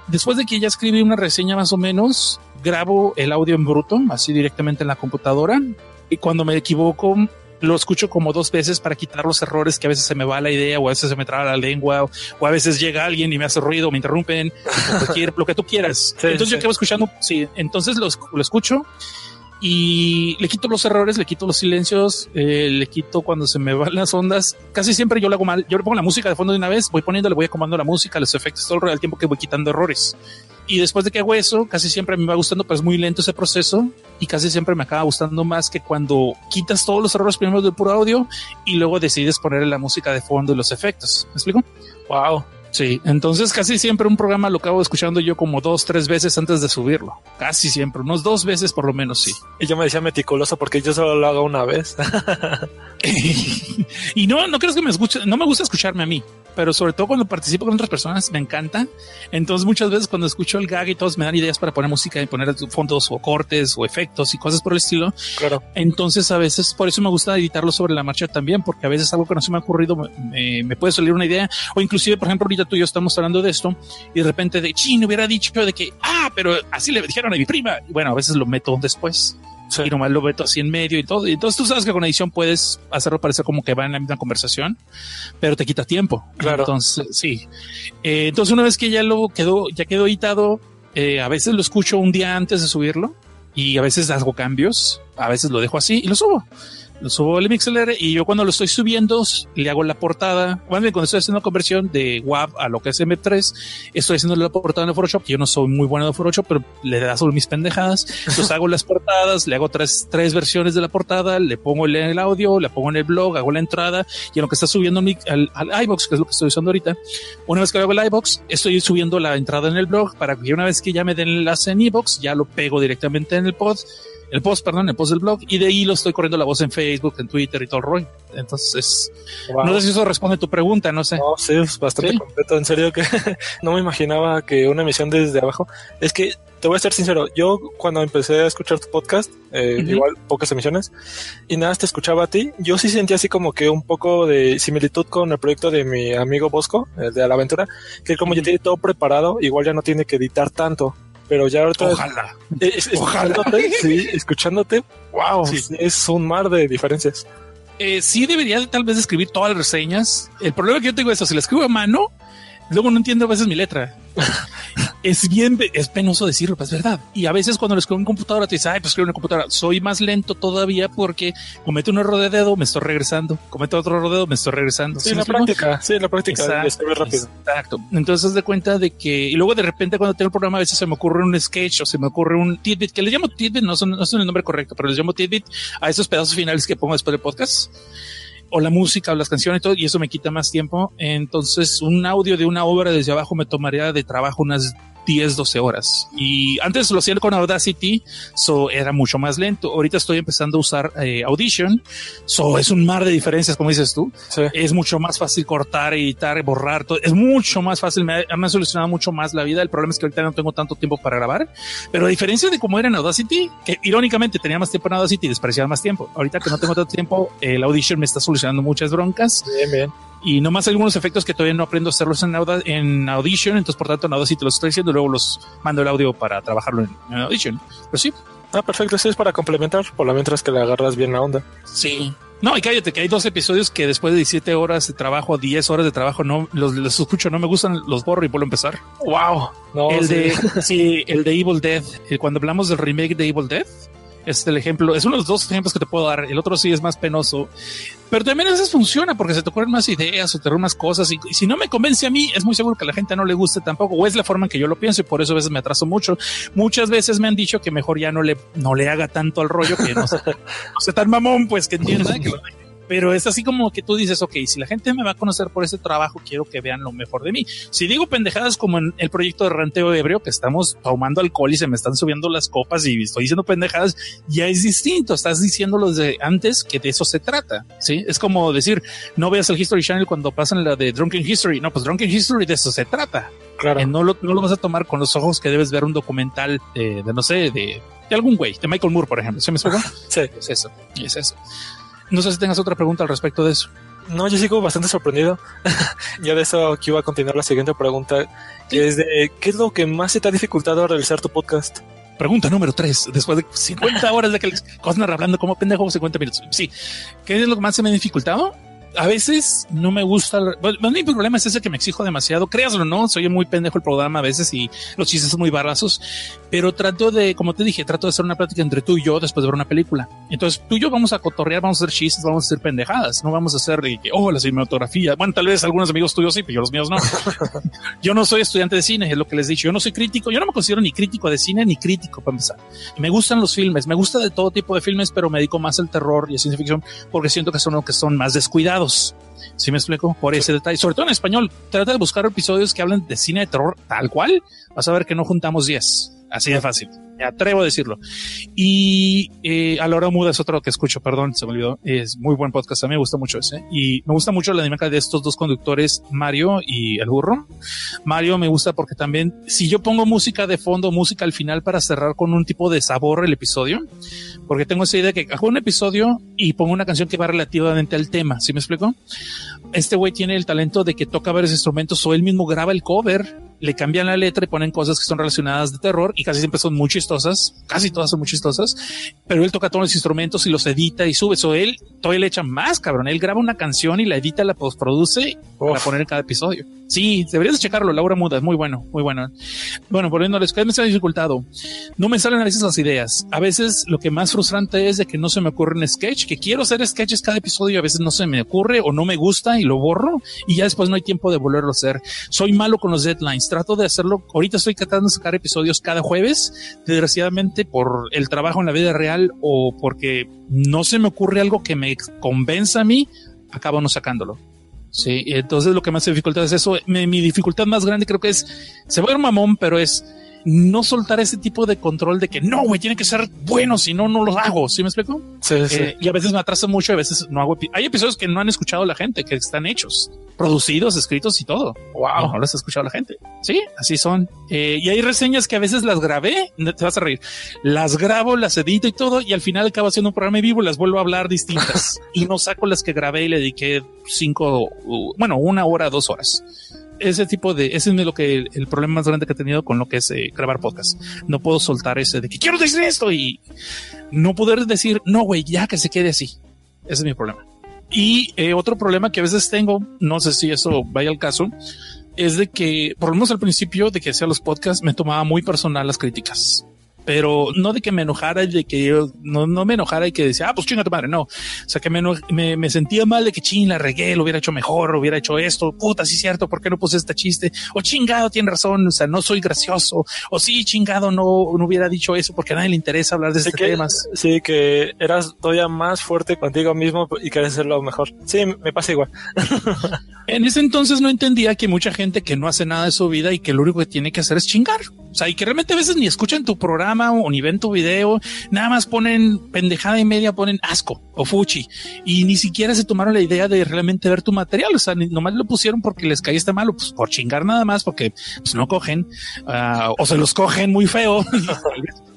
Después de que ya escribí una reseña más o menos, grabo el audio en bruto, así directamente en la computadora. Y cuando me equivoco, lo escucho como dos veces para quitar los errores que a veces se me va la idea o a veces se me traba la lengua o, o a veces llega alguien y me hace ruido, me interrumpen, o cualquier, lo que tú quieras. Sí, entonces sí. yo acabo escuchando, sí, entonces lo, lo escucho y le quito los errores, le quito los silencios, eh, le quito cuando se me van las ondas. Casi siempre yo lo hago mal. Yo le pongo la música de fondo de una vez, voy poniendo, le voy acomodando la música, los efectos, todo el tiempo que voy quitando errores. Y después de que hago eso, casi siempre me va gustando, pero es muy lento ese proceso y casi siempre me acaba gustando más que cuando quitas todos los errores primero del puro audio y luego decides ponerle la música de fondo y los efectos. ¿Me explico? Wow. Sí, entonces casi siempre un programa lo acabo escuchando yo como dos, tres veces antes de subirlo. Casi siempre, unos dos veces por lo menos, sí. Y yo me decía meticuloso porque yo solo lo hago una vez. y no, no creo que me escuche, no me gusta escucharme a mí, pero sobre todo cuando participo con otras personas me encanta. Entonces muchas veces cuando escucho el gag y todos me dan ideas para poner música y poner fondos o cortes o efectos y cosas por el estilo. claro. Entonces a veces por eso me gusta editarlo sobre la marcha también, porque a veces algo que no se me ha ocurrido me, me- puede salir una idea o inclusive, por ejemplo, ahorita tú y yo estamos hablando de esto y de repente de chin hubiera dicho de que, ah, pero así le dijeron a mi prima. Y bueno, a veces lo meto después Sí. y nomás lo meto así en medio y todo. Y entonces tú sabes que con edición puedes hacerlo parecer como que va en la misma conversación, pero te quita tiempo. Claro. Entonces, sí. Eh, entonces una vez que ya lo quedó, ya quedó editado, eh, a veces lo escucho un día antes de subirlo y a veces hago cambios, a veces lo dejo así y lo subo. Lo subo al MixLR y yo cuando lo estoy subiendo le hago la portada. Bueno, cuando estoy haciendo conversión de WAV a lo que es MP3, estoy haciendo la portada en Photoshop, yo no soy muy bueno de Photoshop, pero le da solo mis pendejadas. Entonces hago las portadas, le hago tres, tres versiones de la portada, le pongo el, el audio, la pongo en el blog, hago la entrada y en lo que está subiendo mi- al, al iBox, que es lo que estoy usando ahorita. Una vez que hago el iBox, estoy subiendo la entrada en el blog para que una vez que ya me den el enlace en iBox, ya lo pego directamente en el pod, el post, perdón, el post del blog y de ahí lo estoy corriendo la voz en Facebook, en Twitter y todo el rollo. Entonces, Wow. no sé si eso responde a tu pregunta, no sé. No, sí, es bastante Sí. completo. En serio que no me imaginaba que una emisión desde abajo. Es que te voy a ser sincero. Yo cuando empecé a escuchar tu podcast, eh, igual pocas emisiones, y nada, te escuchaba a ti. Yo sí sentía así como que un poco de similitud con el proyecto de mi amigo Bosco, el de A la Aventura, que como ya Ujú. tiene todo preparado, igual ya no tiene que editar tanto. Pero ya ahorita Ojalá. eh, es- Ojalá. escuchándote, sí, escuchándote, wow, Sí. es un mar de diferencias. Eh, sí debería de, tal vez escribir todas las reseñas. El problema que yo tengo es eso, si la escribo a mano, luego no entiendo a veces mi letra. es bien, es penoso decirlo, pero es verdad. Y a veces cuando lo escribo en computadora, te dices, ay, pues en una computadora. Soy más lento todavía porque cometo un error de dedo, me estoy regresando. Cometo otro error de dedo, me estoy regresando. Sí, ¿Sí me la práctica, sí, la práctica Exacto, rápido. Exacto. Entonces, de cuenta de que, y luego de repente cuando tengo el programa, a veces se me ocurre un sketch o se me ocurre un tidbit, que le llamo tidbit, no son, no son el nombre correcto, pero les llamo tidbit a esos pedazos finales que pongo después del podcast. O la música o las canciones y todo, y eso me quita más tiempo. Entonces, un audio de una obra desde abajo me tomaría de trabajo unas 10, 12 horas. Y antes lo hacía con Audacity, so era mucho más lento. Ahorita estoy empezando a usar eh, Audition, so es un mar de diferencias, como dices tú Sí. es mucho más fácil cortar, editar, borrar, todo. es mucho más fácil, me ha, me ha solucionado mucho más la vida. El problema es que ahorita no tengo tanto tiempo para grabar, pero a diferencia de cómo era en Audacity, que irónicamente tenía más tiempo en Audacity y despreciaba más tiempo. Ahorita que no tengo tanto tiempo, el Audition me está solucionando muchas broncas Bien, bien. Y nomás algunos efectos que todavía no aprendo a hacerlos en, Audition, entonces por tanto en Audacity los estoy haciendo luego los mando el audio para trabajarlo en, en Audition. Pero sí, Ah, perfecto, sí es para complementar, por lo mientras que le agarras bien la onda. Sí. No, y cállate, que hay dos episodios que después de 17 horas de trabajo, 10 horas de trabajo, no los, los escucho, no me gustan, los borro y vuelvo a empezar. Wow. No, el sí. de, sí, el de Evil Dead, eh, cuando hablamos del remake de Evil Dead, es el ejemplo, es uno de los dos ejemplos que te puedo dar. El otro sí es más penoso, pero también a veces funciona porque se te ocurren más ideas o te ocurren más cosas. Y, y si no me convence a mí, es muy seguro que a la gente no le guste tampoco, o es la forma en que yo lo pienso y por eso a veces me atraso mucho. Muchas veces me han dicho que mejor ya no le, no le haga tanto al rollo, que no sea, no sea tan mamón, pues que entienda que lo deje. Pero es así como que tú dices, ok, si la gente me va a conocer por ese trabajo, quiero que vean lo mejor de mí. Si digo pendejadas como en el proyecto de ranteo ebrio, que estamos tomando alcohol y se me están subiendo las copas y estoy diciendo pendejadas, ya es distinto. Estás diciéndolo desde antes que de eso se trata. Sí, es como decir, no veas el History Channel cuando pasan la de Drunken History. No, pues Drunken History de eso se trata. Claro. Eh, no, lo, no lo vas a tomar con los ojos que debes ver un documental de, de no sé, de, de algún güey, de Michael Moore, por ejemplo. ¿Se me explico? Sí. Es eso, es eso. No sé si tengas otra pregunta al respecto de eso. No, yo sigo bastante sorprendido. ya de eso aquí iba a continuar la siguiente pregunta, que es de ¿qué es lo que más se te ha dificultado realizar tu podcast? Pregunta número tres, después de 50 horas de que Cosner hablando como pendejo 50 minutos. Sí, ¿qué es lo que más se me ha dificultado? A veces no me gusta. Bueno, mi problema es ese que me exijo demasiado. Créaslo, no soy muy pendejo el programa a veces y los chistes son muy barrazos, pero trato de, como te dije, trato de hacer una plática entre tú y yo después de ver una película. Entonces tú y yo vamos a cotorrear, vamos a hacer chistes, vamos a hacer pendejadas. No vamos a hacer de que, oh, la cinematografía. Bueno, tal vez algunos amigos tuyos sí, pero yo los míos no. yo no soy estudiante de cine, es lo que les he dicho. Yo no soy crítico. Yo no me considero ni crítico de cine ni crítico para empezar. Me gustan los filmes, me gusta de todo tipo de filmes, pero me dedico más al terror y a ciencia ficción porque siento que son los que son más descuidados. ¿Sí me explico? Por ese detalle. Sobre todo en español. Trata de buscar episodios que hablen de cine de terror tal cual. Vas a ver que no juntamos 10. Así de fácil me atrevo a decirlo. Y eh, a la hora muda es otro que escucho, perdón, se me olvidó. Es muy buen podcast, a mí me gusta mucho ese. Y me gusta mucho la dinámica de estos dos conductores, Mario y el burro. Mario me gusta porque también, si yo pongo música de fondo, música al final para cerrar con un tipo de sabor el episodio, porque tengo esa idea de que hago un episodio y pongo una canción que va relativamente al tema, ¿sí me explico? Este güey tiene el talento de que toca varios instrumentos o él mismo graba el cover le cambian la letra y ponen cosas que son relacionadas de terror y casi siempre son muy chistosas, casi todas son muy chistosas, pero él toca todos los instrumentos y los edita y sube. Eso él todavía le echa más, cabrón. Él graba una canción y la edita, la postproduce para poner en cada episodio. Sí, deberías checarlo. Laura Muda es muy bueno, muy bueno. Bueno, poniéndoles que me ha dificultado. No me salen a veces las ideas. A veces lo que más frustrante es de que no se me ocurre un sketch, que quiero hacer sketches cada episodio. A veces no se me ocurre o no me gusta y lo borro y ya después no hay tiempo de volverlo a hacer. Soy malo con los deadlines. Trato de hacerlo. Ahorita estoy tratando de sacar episodios cada jueves. Desgraciadamente por el trabajo en la vida real o porque no se me ocurre algo que me convenza a mí, acabo no sacándolo. Sí, entonces lo que más dificultad es eso. Mi, mi, dificultad más grande creo que es, se va a ver mamón, pero es no soltar ese tipo de control de que no, güey, tiene que ser bueno, si no, no lo hago. ¿Sí me explico? Sí, sí. Eh, y a veces me atrasa mucho, a veces no hago. Hay episodios que no han escuchado la gente, que están hechos, producidos, escritos y todo. Wow, no los ha escuchado la gente. Sí, así son. Eh, y hay reseñas que a veces las grabé, te vas a reír. Las grabo, las edito y todo, y al final acabo haciendo un programa vivo y las vuelvo a hablar distintas. y no saco las que grabé y le dediqué cinco, bueno, una hora, dos horas ese tipo de, ese es lo que el, problema más grande que he tenido con lo que es eh, grabar podcast. No puedo soltar ese de que quiero decir esto y no poder decir, no, güey, ya que se quede así. Ese es mi problema. Y eh, otro problema que a veces tengo, no sé si eso vaya al caso, es de que, por lo menos al principio de que hacía los podcasts, me tomaba muy personal las críticas pero no de que me enojara y de que yo no, no me enojara y que decía, ah, pues chinga tu madre, no. O sea, que me, me, me, sentía mal de que ching, la regué, lo hubiera hecho mejor, hubiera hecho esto, puta, sí cierto, ¿por qué no puse este chiste? O chingado, tiene razón, o sea, no soy gracioso, o sí, chingado, no, no hubiera dicho eso porque a nadie le interesa hablar de este tema. Sí, que eras todavía más fuerte contigo mismo y querías hacerlo mejor. Sí, me pasa igual. en ese entonces no entendía que mucha gente que no hace nada de su vida y que lo único que tiene que hacer es chingar. O sea, y que realmente a veces ni escuchan tu programa o ni ven tu video, nada más ponen pendejada y media, ponen asco o fuchi y ni siquiera se tomaron la idea de realmente ver tu material. O sea, nomás lo pusieron porque les caíste malo, pues por chingar nada más, porque pues, no cogen uh, o se los cogen muy feo.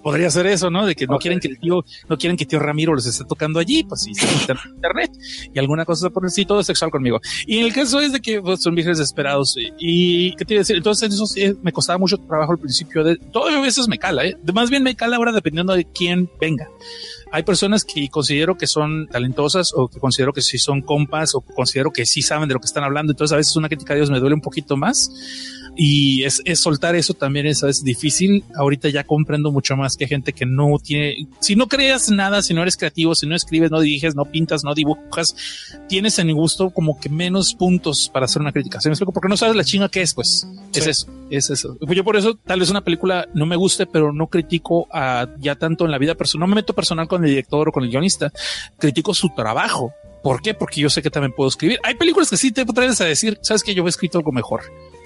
podría ser eso, ¿no? De que no okay. quieren que el tío, no quieren que tío Ramiro los esté tocando allí, pues sí, internet y alguna cosa por sí, todo sexual conmigo. Y en el caso es de que pues, son viajes desesperados y, qué te iba a decir, entonces eso sí, me costaba mucho trabajo al principio de, todo a veces me cala, ¿eh? Más bien me cala ahora dependiendo de quién venga hay personas que considero que son talentosas o que considero que sí son compas o considero que sí saben de lo que están hablando. Entonces a veces una crítica de Dios me duele un poquito más y es, es, soltar eso también es, es difícil. Ahorita ya comprendo mucho más que gente que no tiene, si no creas nada, si no eres creativo, si no escribes, no diriges, no pintas, no dibujas, tienes en gusto como que menos puntos para hacer una crítica. ¿Se me explico? Porque no sabes la chinga que es, pues. Sí. Es eso, es eso. Yo por eso tal vez una película no me guste, pero no critico a ya tanto en la vida personal, no me meto personal con el director o con el guionista, critico su trabajo. ¿Por qué? Porque yo sé que también puedo escribir. Hay películas que sí te atreves a decir, sabes que yo he escrito algo mejor.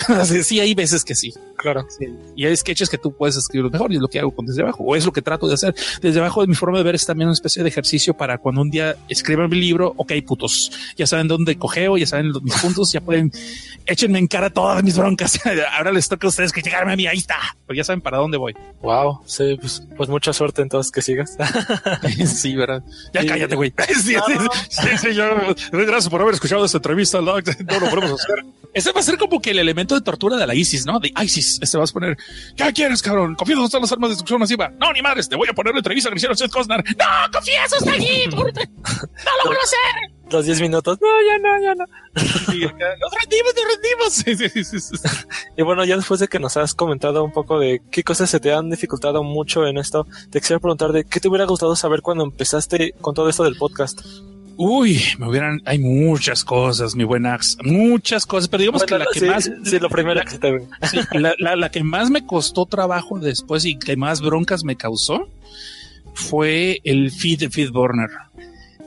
sí, hay veces que sí. Claro. Sí. Y hay sketches que tú puedes escribir mejor y es lo que hago con desde abajo. O es lo que trato de hacer. Desde abajo de mi forma de ver es también una especie de ejercicio para cuando un día escriban mi libro, ok, putos, ya saben dónde cogeo, ya saben mis puntos, ya pueden, échenme en cara todas mis broncas. Ahora les toca a ustedes criticarme a mí, ahí está. Pero ya saben para dónde voy. Wow. Sí, pues, pues mucha suerte entonces que sigas. sí, verdad. Ya sí. cállate, güey. Sí, no, sí, no. sí, gracias por haber escuchado esta entrevista, no lo podemos hacer. Ese va a ser como que el elemento de tortura de la ISIS, ¿no? De ISIS. Este vas a poner, ¿qué quieres, cabrón? ¿Confieso están las armas de destrucción masiva? No, ni madres, te voy a poner la entrevista que me hicieron Seth Cosnar. No, confieso, está allí. No lo vuelvo a hacer. Los 10 minutos. No, ya no, ya no. nos rendimos, nos rendimos. Sí, sí, sí, y bueno, ya después de que nos has comentado un poco de qué cosas se te han dificultado mucho en esto, te quisiera preguntar de qué te hubiera gustado saber cuando empezaste con todo esto del podcast. Uy, me hubieran, hay muchas cosas, mi buen Ax, muchas cosas, pero digamos que la que más, sí, lo primero que te sí, la, la, la, que más me costó trabajo después y que más broncas me causó fue el feed de Feedburner.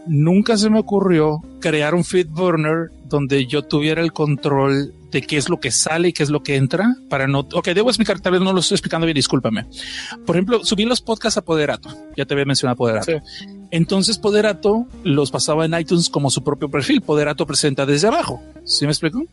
Nunca se me ocurrió crear un Feedburner donde yo tuviera el control de qué es lo que sale y qué es lo que entra para no. Ok, debo explicar, tal vez no lo estoy explicando bien, discúlpame. Por ejemplo, subí los podcasts a Poderato. Ya te había mencionado Poderato. Sí. Entonces Poderato los pasaba en iTunes como su propio perfil. Poderato presenta desde abajo. ¿Sí me explico?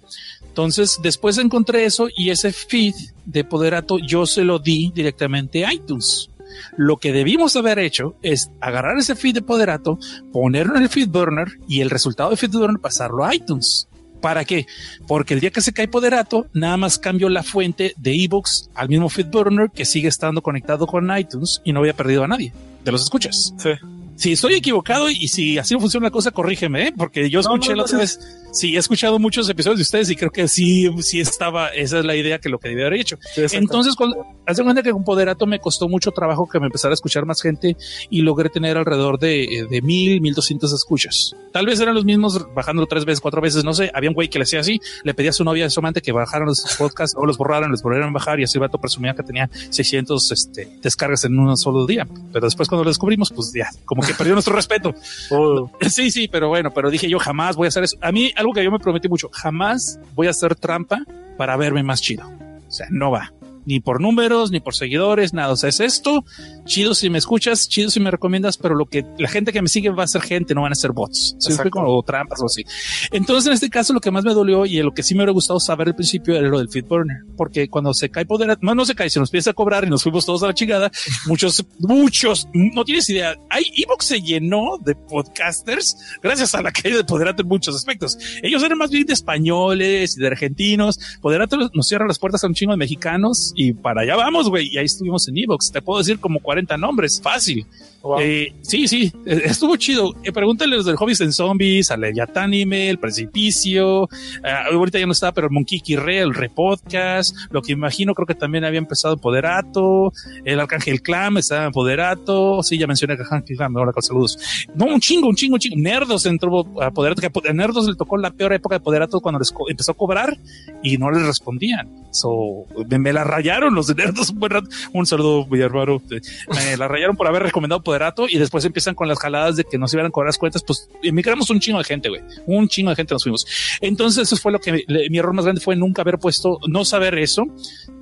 Entonces después encontré eso y ese feed de Poderato yo se lo di directamente a iTunes. Lo que debimos haber hecho es agarrar ese feed de Poderato, ponerlo en el feed burner y el resultado de feed burner pasarlo a iTunes. ¿Para qué? Porque el día que se cae Poderato, nada más cambio la fuente de ebooks al mismo feed burner que sigue estando conectado con iTunes y no había perdido a nadie de los escuchas. Sí si estoy equivocado y si así no funciona la cosa, corrígeme, ¿eh? porque yo escuché no, no, la otra vez. Sí, he escuchado muchos episodios de ustedes y creo que sí, sí estaba. Esa es la idea que lo que debía haber hecho. Sí, Entonces, cuando hace cuenta que con Poderato me costó mucho trabajo que me empezara a escuchar más gente y logré tener alrededor de, de mil, mil doscientos escuchas. Tal vez eran los mismos bajando tres veces, cuatro veces, no sé. Había un güey que le hacía así, le pedía a su novia, a su amante que bajaran los podcasts o los borraran, los volvieran a bajar y así el vato presumía que tenía 600 este, descargas en un solo día. Pero después, cuando lo descubrimos, pues ya, como que perdió nuestro respeto. Oh. Sí, sí, pero bueno, pero dije yo jamás voy a hacer eso. A mí, algo que yo me prometí mucho, jamás voy a hacer trampa para verme más chido. O sea, no va ni por números, ni por seguidores, nada. O sea, es esto, chido si me escuchas, chido si me recomiendas, pero lo que la gente que me sigue va a ser gente, no van a ser bots, ¿sí? o trampas o así. Entonces, en este caso, lo que más me dolió y lo que sí me hubiera gustado saber al principio era lo del feed burner, porque cuando se cae poder, no, no se cae, se nos empieza a cobrar y nos fuimos todos a la chingada. muchos, muchos, no tienes idea. Hay Evox se llenó de podcasters gracias a la caída de Poderato en muchos aspectos. Ellos eran más bien de españoles y de argentinos. Poderato nos cierra las puertas a un chingo de mexicanos y para allá vamos, güey. Y ahí estuvimos en Evox. Te puedo decir como 40 nombres, fácil. Wow. Eh, sí, sí, estuvo chido. Eh, pregúntale los del Hobbies en Zombies, a Leviatánime, El Precipicio. Uh, ahorita ya no estaba, pero el Monkey Re, el Repodcast. Lo que imagino, creo que también había empezado Poderato. El Arcángel Clam estaba en Poderato. Sí, ya mencioné que Arcángel Clam, ahora con saludos. No, un chingo, un chingo, un chingo. Nerdos entró a Poderato. Que a Nerdos le tocó la peor época de Poderato cuando les empezó a cobrar y no les respondían. So, me, me la rayaron los de Nerdos un buen rato. Un saludo, Villarvaro. Me la rayaron por haber recomendado Poderato y después empiezan con las jaladas de que nos iban a cobrar las cuentas, pues emigramos un chingo de gente, güey. Un chingo de gente nos fuimos. Entonces, eso fue lo que mi error más grande fue nunca haber puesto, no saber eso,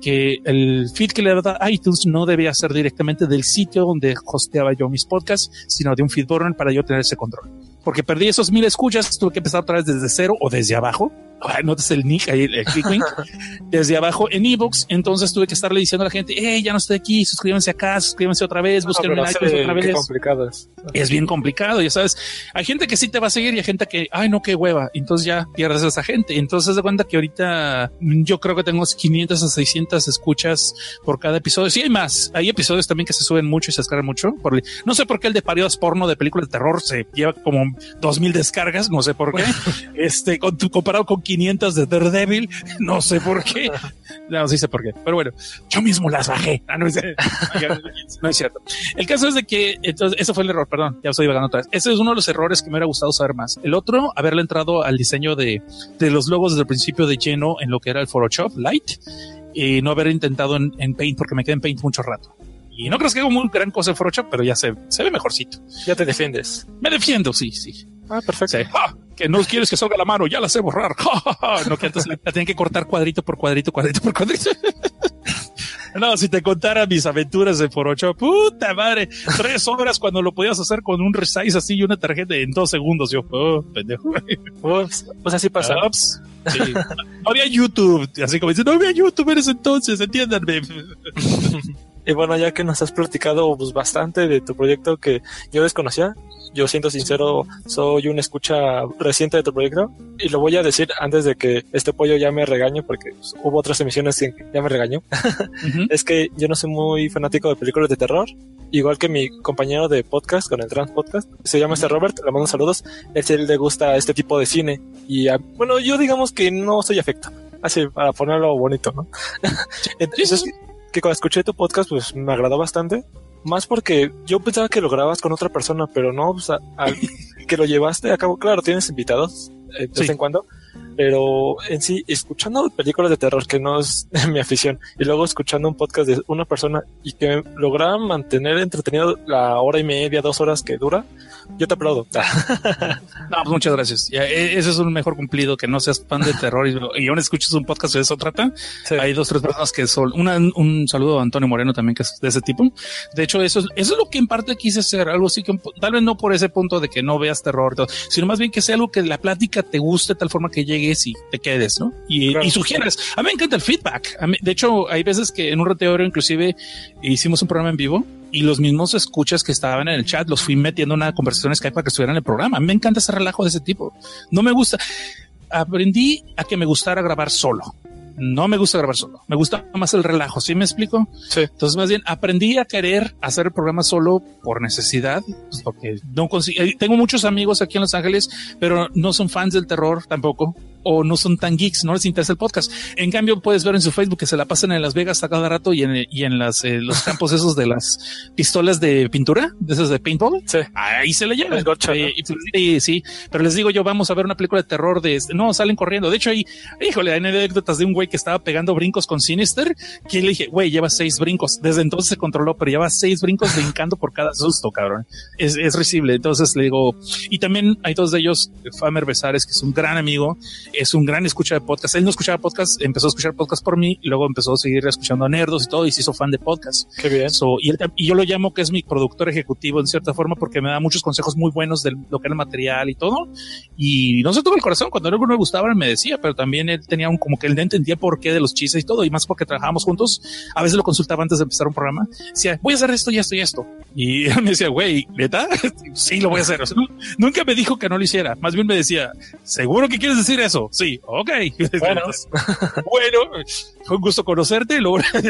que el feed que le da iTunes no debía ser directamente del sitio donde hosteaba yo mis podcasts, sino de un feed burner para yo tener ese control. Porque perdí esos mil escuchas, tuve que empezar otra vez desde cero o desde abajo notas el nick ahí, el click link, desde abajo en ebooks. Entonces tuve que estarle diciendo a la gente, hey, ya no estoy aquí, suscríbanse acá, suscríbanse otra vez, busquen no, otra vez. es. es bien complicado, ya sabes. Hay gente que sí te va a seguir y hay gente que, ay, no, qué hueva. Entonces ya pierdes a esa gente. Entonces de cuenta que ahorita yo creo que tengo 500 a 600 escuchas por cada episodio. Sí, hay más. Hay episodios también que se suben mucho y se descargan mucho. Por, no sé por qué el de periodos porno de películas de terror se lleva como 2000 descargas. No sé por qué. este, con, comparado con 500 de Daredevil, no sé por qué. No, sí sé por qué. Pero bueno, yo mismo las bajé. Ah, no, es, no, es, cierto. El caso es de que, entonces, ese fue el error, perdón, ya estoy divagando otra vez. Ese es uno de los errores que me hubiera gustado saber más. El otro, haberle entrado al diseño de, de los logos desde el principio de lleno en lo que era el Photoshop Light y no haber intentado en, en Paint porque me quedé en Paint mucho rato. Y no crees que hago muy gran cosa en Photoshop, pero ya se, se ve mejorcito. Ya te defiendes. Me defiendo, sí, sí. Ah, perfecto. Sí. ¡Ah! Que no quieres que salga la mano, ya la sé borrar. no, que antes la, la tienen que cortar cuadrito por cuadrito, cuadrito por cuadrito. No, si te contara mis aventuras de Photoshop, puta madre, tres horas cuando lo podías hacer con un resize así y una tarjeta en dos segundos. Yo, oh, pendejo. Ups, pues así pasa. Ups. Sí. No había YouTube, así como dice, no había YouTube en ese entonces, entiéndanme. Y bueno, ya que nos has platicado pues, bastante de tu proyecto que yo desconocía, yo siento sincero, soy un escucha reciente de tu proyecto y lo voy a decir antes de que este pollo ya me regañe porque pues, hubo otras emisiones en que ya me regañó. Ujú. es que yo no soy muy fanático de películas de terror, igual que mi compañero de podcast con el Trans Podcast, se llama este Robert, le mando saludos, él sí le gusta este tipo de cine y ah, bueno, yo digamos que no soy afecto, así para ponerlo bonito, ¿no? Entonces, que cuando escuché tu podcast, pues me agradó bastante. Más porque yo pensaba que lo grababas con otra persona, pero no, o sea, al que lo llevaste a cabo, claro, tienes invitados eh, de vez en cuando, pero en sí, escuchando películas de terror, que no es mi afición, y luego escuchando un podcast de una persona y que logra mantener entretenido la hora y media, dos horas que dura, yo te aplaudo. No, pues muchas gracias. Ya, e- ese es un mejor cumplido que no seas fan de terror y, y aún escuches un podcast de eso trata. Sí. Hay dos, tres personas que son, una, un saludo a Antonio Moreno también que es de ese tipo. De hecho, eso es, eso es lo que en parte quise hacer, algo así que tal vez no por ese punto de que no veas terror, sino más bien que sea algo que la plática te guste de tal forma que llegues y te quedes, ¿no? Y, Claro. y sugieras. A mí me encanta el feedback. A mí- de hecho, hay veces que en un roteador inclusive hicimos un programa en vivo y los mismos escuchas que estaban en el chat los fui metiendo en una conversación Skype para que estuvieran en el programa. A mí me encanta ese relajo de ese tipo. No me gusta. Aprendí a que me gustara grabar solo. No me gusta grabar solo. Me gusta más el relajo. ¿Sí me explico? Sí. Entonces, más bien aprendí a querer hacer el programa solo por necesidad, pues, porque no consigo. eh, Tengo muchos amigos aquí en Los Ángeles, pero no son fans del terror tampoco, o no son tan geeks, no les interesa el podcast. En cambio, puedes ver en su Facebook que se la pasan en Las Vegas a cada rato y en, y en las, eh, los campos esos de las pistolas de pintura, de esas de paintball. Sí. Ahí se le llevan. El gotcha, Eh, ¿no? y- sí, sí, pero les digo yo, vamos a ver una película de terror de este. No, salen corriendo. De hecho, ahí, híjole, hay anécdotas de un güey que estaba pegando brincos con Sinister, que le dije, güey, lleva seis brincos. Desde entonces se controló, pero lleva seis brincos brincando por cada susto, cabrón. Es, es risible. Entonces le digo, y también hay dos de ellos, Famer Besares, que es un gran amigo, es un gran escucha de podcast. Él no escuchaba podcast, empezó a escuchar podcast por mí, y luego empezó a seguir escuchando a Nerdos y todo, y se hizo fan de podcast. Qué bien. So, y, él y yo lo llamo que es mi productor ejecutivo en cierta forma porque me da muchos consejos muy buenos de lo que era el material y todo. Y no se tuvo el corazón. Cuando algo no me gustaba, él me decía, pero también él tenía un como que él no entendía por qué de los chistes y todo. Y más porque trabajábamos juntos. A veces lo consultaba antes de empezar un programa. Decía, voy a hacer esto y esto y esto. Y él me decía, güey, ¿neta? sí, lo voy a hacer. O sea, nu- nunca me dijo que no lo hiciera. Más bien me decía, ¿seguro que quieres decir eso? Sí, ok. Bueno. Bueno, fue un gusto conocerte. Luego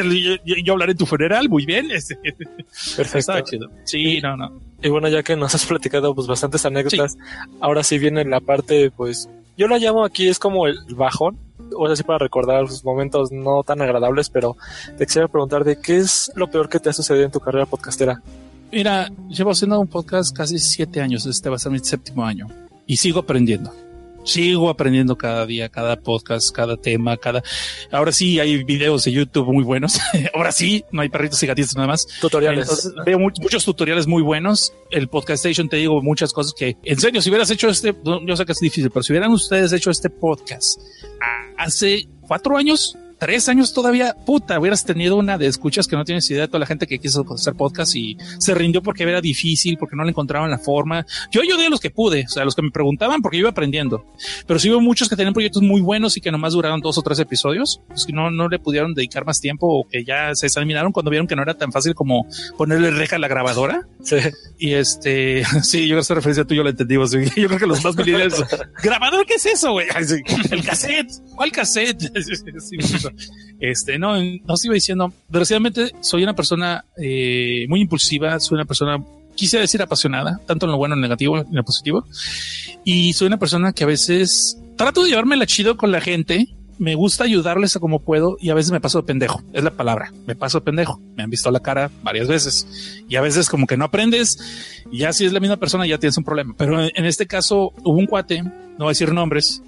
yo, yo- hablaré en tu funeral. Muy bien. Perfecto. Estaba chido. Sí, no, no. Y bueno, ya que nos has platicado pues bastantes anécdotas, ahora sí viene la parte, pues, yo la llamo aquí, es como el bajón, o sea, sí para recordar sus momentos no tan agradables, pero te quisiera preguntar de qué es lo peor que te ha sucedido en tu carrera podcastera. Mira, llevo haciendo un podcast casi siete años. Este va a ser mi séptimo año y sigo aprendiendo. Sigo aprendiendo cada día, cada podcast, cada tema, cada. Ahora sí hay videos de YouTube muy buenos. Ahora sí, no hay perritos y gatitos nada más. Tutoriales. Entonces, veo mu- muchos tutoriales muy buenos. El Podcast Station te digo muchas cosas que, en serio, si hubieras hecho este, yo sé que es difícil, pero si hubieran ustedes hecho este podcast hace cuatro años, tres años todavía, puta, hubieras tenido una de escuchas que no tienes idea de toda la gente que quiso hacer podcast y se rindió porque era difícil, porque no le encontraban la forma. Yo ayudé a los que pude, o sea, a los que me preguntaban porque yo iba aprendiendo. Pero sí hubo muchos que tenían proyectos muy buenos y que nomás duraron dos o tres episodios, pues que no, no le pudieron dedicar más tiempo o que ya se examinaron cuando vieron que no era tan fácil como ponerle reja a la grabadora. Sí. Y este, sí, yo esa referencia tú yo la entendimos. Yo creo que los más millennials, grabador, ¿qué es eso, güey? Sí, El cassette, ¿cuál cassette? Sí, Este, no, no se iba diciendo, desgraciadamente soy una persona eh, muy impulsiva, soy una persona, quise decir apasionada, tanto en lo bueno, en lo negativo, en lo positivo. Y soy una persona que a veces trato de llevármela chido con la gente. Me gusta ayudarles a como puedo y a veces me paso de pendejo. Es la palabra. Me paso de pendejo. Me han visto la cara varias veces y a veces como que no aprendes y ya si es la misma persona ya tienes un problema. Pero en este caso hubo un cuate, no voy a decir nombres,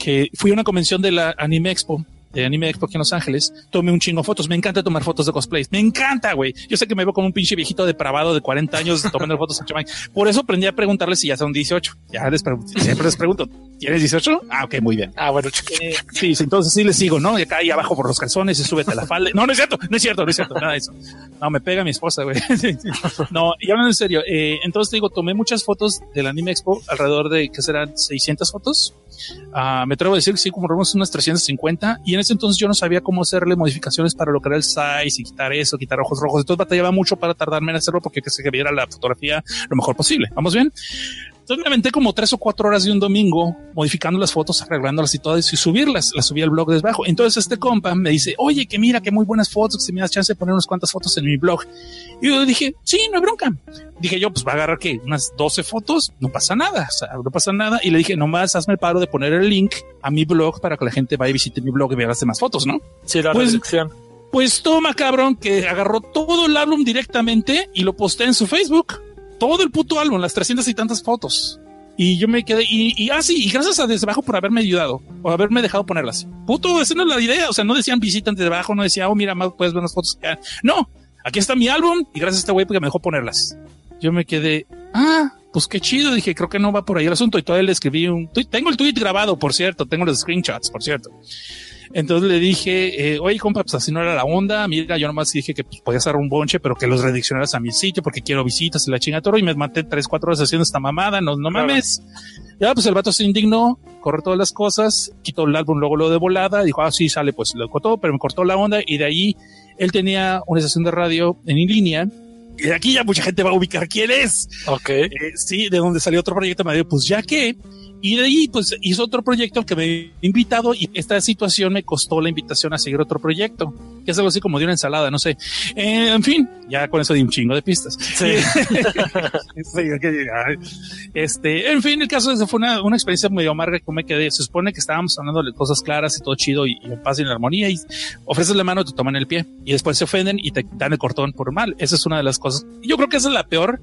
que fui a una convención de la Anime Expo de Anime Expo aquí en Los Ángeles, tomé un chingo de fotos. Me encanta tomar fotos de cosplays. Me encanta, güey. Yo sé que me veo como un pinche viejito depravado de 40 años tomando fotos a chamán. Por eso aprendí a preguntarles si ya son 18. Ya les pregunto, siempre les pregunto, ¿tienes 18? Ah, ok, muy bien. Ah, bueno. Eh, sí, sí, entonces sí les sigo, ¿no? Y acá ahí abajo por los calzones y súbete a la falda. No, no es cierto, no es cierto, no es cierto, nada de eso. No, me pega mi esposa, güey. No, y hablando en serio, eh, entonces te digo, tomé muchas fotos del Anime Expo, alrededor de, que serán 600 fotos. Ah, me atrevo a decir que sí, como unas 350. Y en ese ese entonces yo no sabía cómo hacerle modificaciones para lo que era el size y quitar eso, quitar ojos rojos. Entonces batallaba mucho para tardarme en hacerlo porque que se viera la fotografía lo mejor posible. ¿Vamos bien? Entonces me aventé como tres o cuatro horas de un domingo modificando las fotos, arreglándolas y todo eso y subirlas. Las subí al blog desde abajo. Entonces este compa me dice, oye, que mira, que muy buenas fotos, que si me das chance de poner unas cuantas fotos en mi blog. Y yo dije, sí, no hay bronca. Dije yo, pues va a agarrar que unas 12 fotos, no pasa nada, o sea, no pasa nada. Y le dije, nomás hazme el paro de poner el link a mi blog para que la gente vaya y visite mi blog y vea las demás fotos, ¿no? Sí, la Pues-. Pues toma, cabrón, que agarró todo el álbum directamente y lo posté en su Facebook. Todo el puto álbum, las 300 y tantas fotos. Y yo me quedé, y, y ah, sí, y gracias a desde abajo por haberme ayudado o haberme dejado ponerlas. Puto, esa no es la idea. O sea, no decían visitan desde abajo, no decía, oh, mira, más puedes ver unas fotos. No, aquí está mi álbum y gracias a este güey porque me dejó ponerlas. Yo me quedé, ah, pues qué chido. Dije, creo que no va por ahí el asunto. Y todavía le escribí un tweet. Tengo el tweet grabado, por cierto. Tengo los screenshots, por cierto. Entonces le dije, eh, oye, compa, pues así no era la onda. Mira, yo nomás dije que pues, podía hacer un bonche, pero que los rediccionaras a mi sitio porque quiero visitas y la chinga toro. Y me maté tres, cuatro horas haciendo esta mamada. No, no Claro. mames. Ya, pues el vato se indignó, corrió todas las cosas, quitó el álbum, luego lo de volada. Dijo, ah, sí, sale, pues lo cortó, pero me cortó la onda. Y de ahí él tenía una estación de radio en línea. Y de aquí ya mucha gente va a ubicar quién es. Ok. Eh, sí, de donde salió otro proyecto, me dijo, pues ya que. Y de ahí, pues hizo otro proyecto al que me he invitado y esta situación me costó la invitación a seguir otro proyecto, que es algo así como de una ensalada, no sé. Eh, en fin, ya con eso di un chingo de pistas. Sí. Este, en fin, el caso es fue una, una experiencia medio amarga que me quedé. Se supone que estábamos hablando de cosas claras y todo chido y, y en paz y en armonía y ofreces la mano, te toman el pie y después se ofenden y te dan el cortón por mal. Esa es una de las cosas. Yo creo que esa es la peor.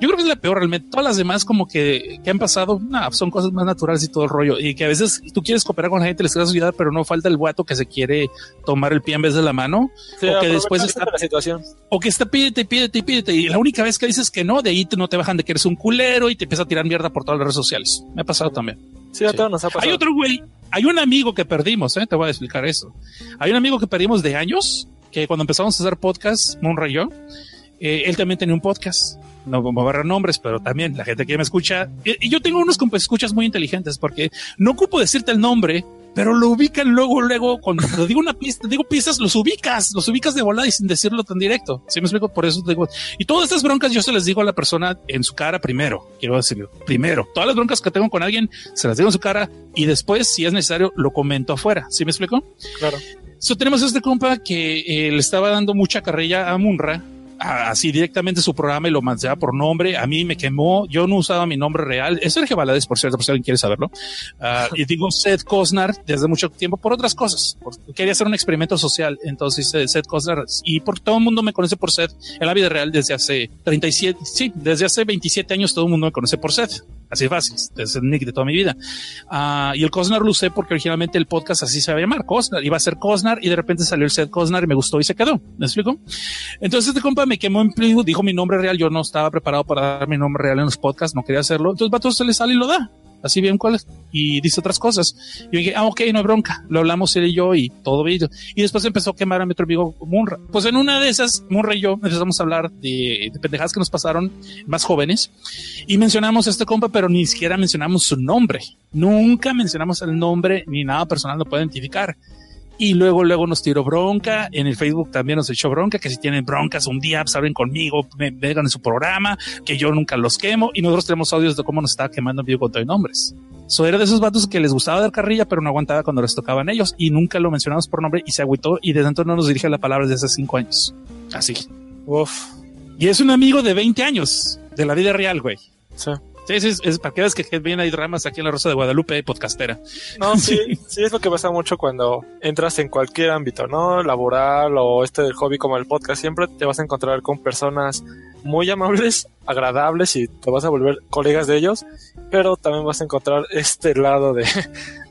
Yo creo que es la peor realmente. Todas las demás como que, que han pasado, nah, son cosas más naturales y todo el rollo. Y que a veces tú quieres cooperar con la gente, les quieres ayudar, pero no falta el guato que se quiere tomar el pie en vez de la mano. Sí, o que después está la situación. o que está pídete, pídete, pídete. Y la única vez que dices que no, de ahí no te bajan de que eres un culero y te empieza a tirar mierda por todas las redes sociales. Me ha pasado también. Sí, a Sí. todos nos ha pasado. Hay otro güey, hay un amigo que perdimos, ¿eh? te voy a explicar eso. Hay un amigo que perdimos de años, que cuando empezamos a hacer podcast, Monra y yo, eh, él también tenía un podcast. No voy a agarrar nombres, pero también la gente que me escucha. Y, y yo tengo unos escuchas muy inteligentes porque no ocupo decirte el nombre, pero lo ubican luego, luego, cuando te digo una pista, digo pistas, los ubicas, los ubicas de volada y sin decirlo tan directo. ¿Sí me explico? Por eso te digo. Y todas estas broncas yo se les digo a la persona en su cara primero. Quiero decirlo, primero. Todas las broncas que tengo con alguien se las digo en su cara y después, si es necesario, lo comento afuera. ¿Sí me explico? Claro. So, tenemos a este compa que eh, le estaba dando mucha carrilla a Munra, así directamente su programa y lo manseaba por nombre. A mí me quemó. Yo no usaba mi nombre real. Es Sergio Valadez, por cierto, por si alguien quiere saberlo. Ah, y digo Seth Cosnar desde mucho tiempo por otras cosas. Quería hacer un experimento social. Entonces hice Seth Cosnar y por todo el mundo me conoce por Seth en la vida real desde hace 37, sí, desde hace 27 años todo el mundo me conoce por Seth. Así de fácil, es el nick de toda mi vida. Ah, y el Cosnar lo usé porque originalmente el podcast así se iba a llamar, Cosnar. Iba a ser Cosnar y de repente salió el Seth Cosnar y me gustó y se quedó. ¿Me explico? Entonces este compa me quemó en pleno, dijo mi nombre real. Yo no estaba preparado para dar mi nombre real en los podcasts, no quería hacerlo. Entonces vato se le sale y lo da. Así bien cuál es. Y dice otras cosas. Y dije, ah, ok, no hay bronca. Lo hablamos él y yo y todo bien. Y después empezó a quemar a mi otro amigo Munra. Pues en una de esas, Munra y yo empezamos a hablar de, de pendejadas que nos pasaron más jóvenes. Y mencionamos a este compa, pero ni siquiera mencionamos su nombre. Nunca mencionamos el nombre ni nada personal lo puede identificar. Y luego, luego nos tiró bronca. En el Facebook también nos echó bronca, que si tienen broncas un día, pues hablen conmigo, me vengan en su programa, que yo nunca los quemo. Y nosotros tenemos audios de cómo nos estaba quemando en vivo con todo nombres. So era de esos vatos que les gustaba dar carrilla, pero no aguantaba cuando les tocaban ellos. Y nunca lo mencionamos por nombre y se agüitó. Y desde entonces no nos dirige la palabra desde hace cinco años. Así. Uf. Y es un amigo de 20 años de la vida real, güey. Sí. Sí, sí, es, para que veas que bien hay dramas aquí en la Rosa de Guadalupe, podcastera. No, sí, sí es lo que pasa mucho cuando entras en cualquier ámbito, ¿no? Laboral o este del hobby como el podcast. Siempre te vas a encontrar con personas muy amables, agradables y te vas a volver colegas de ellos, pero también vas a encontrar este lado de,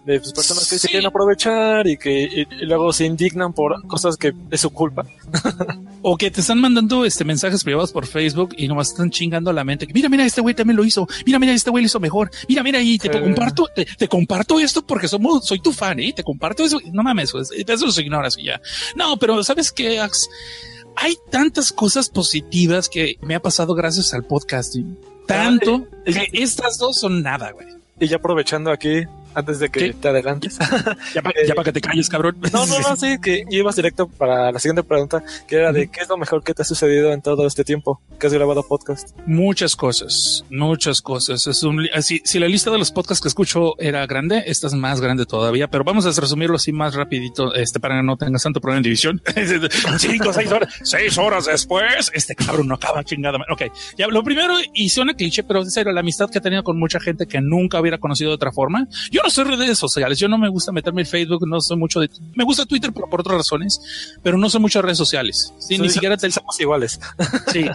de pues, personas que se quieren aprovechar y que y- y luego se indignan por cosas que es su culpa. O que te están mandando este mensajes privados por Facebook y nomás están chingando la mente. que, Mira, mira, este güey también lo hizo. Mira, mira, este güey lo hizo mejor. Mira, mira, y te comparto, te, te comparto esto porque somos, soy tu fan, ¿eh? Te comparto eso. No mames, pues, eso los ignoras y ya. No, pero ¿sabes qué, Ax? Hay tantas cosas positivas que me ha pasado gracias al podcasting. Tanto Ah, eh, que estas dos son nada, güey. Y ya aprovechando aquí, antes de que ¿Qué? te adelantes. Ya para que te calles, cabrón. No, no, no, sí, que ibas directo para la siguiente pregunta, que era de qué es lo mejor que te ha sucedido en todo este tiempo que has grabado podcast. Muchas cosas, muchas cosas. Es un, así, si la lista de los podcasts que escucho era grande, esta es más grande todavía, pero vamos a resumirlo así más rapidito, este, para que no tengas tanto problema en división. Cinco, seis horas, seis horas después, este cabrón no acaba chingada. Ok, ya lo primero, y suena cliché, pero en serio, la amistad que he tenido con mucha gente que nunca hubiera conocido de otra forma. Yo no soy redes sociales, yo no me gusta meterme en Facebook, no soy mucho de, me gusta Twitter por, por otras razones, pero no soy mucho de redes sociales. Sí, ni siquiera te somos iguales. Sí.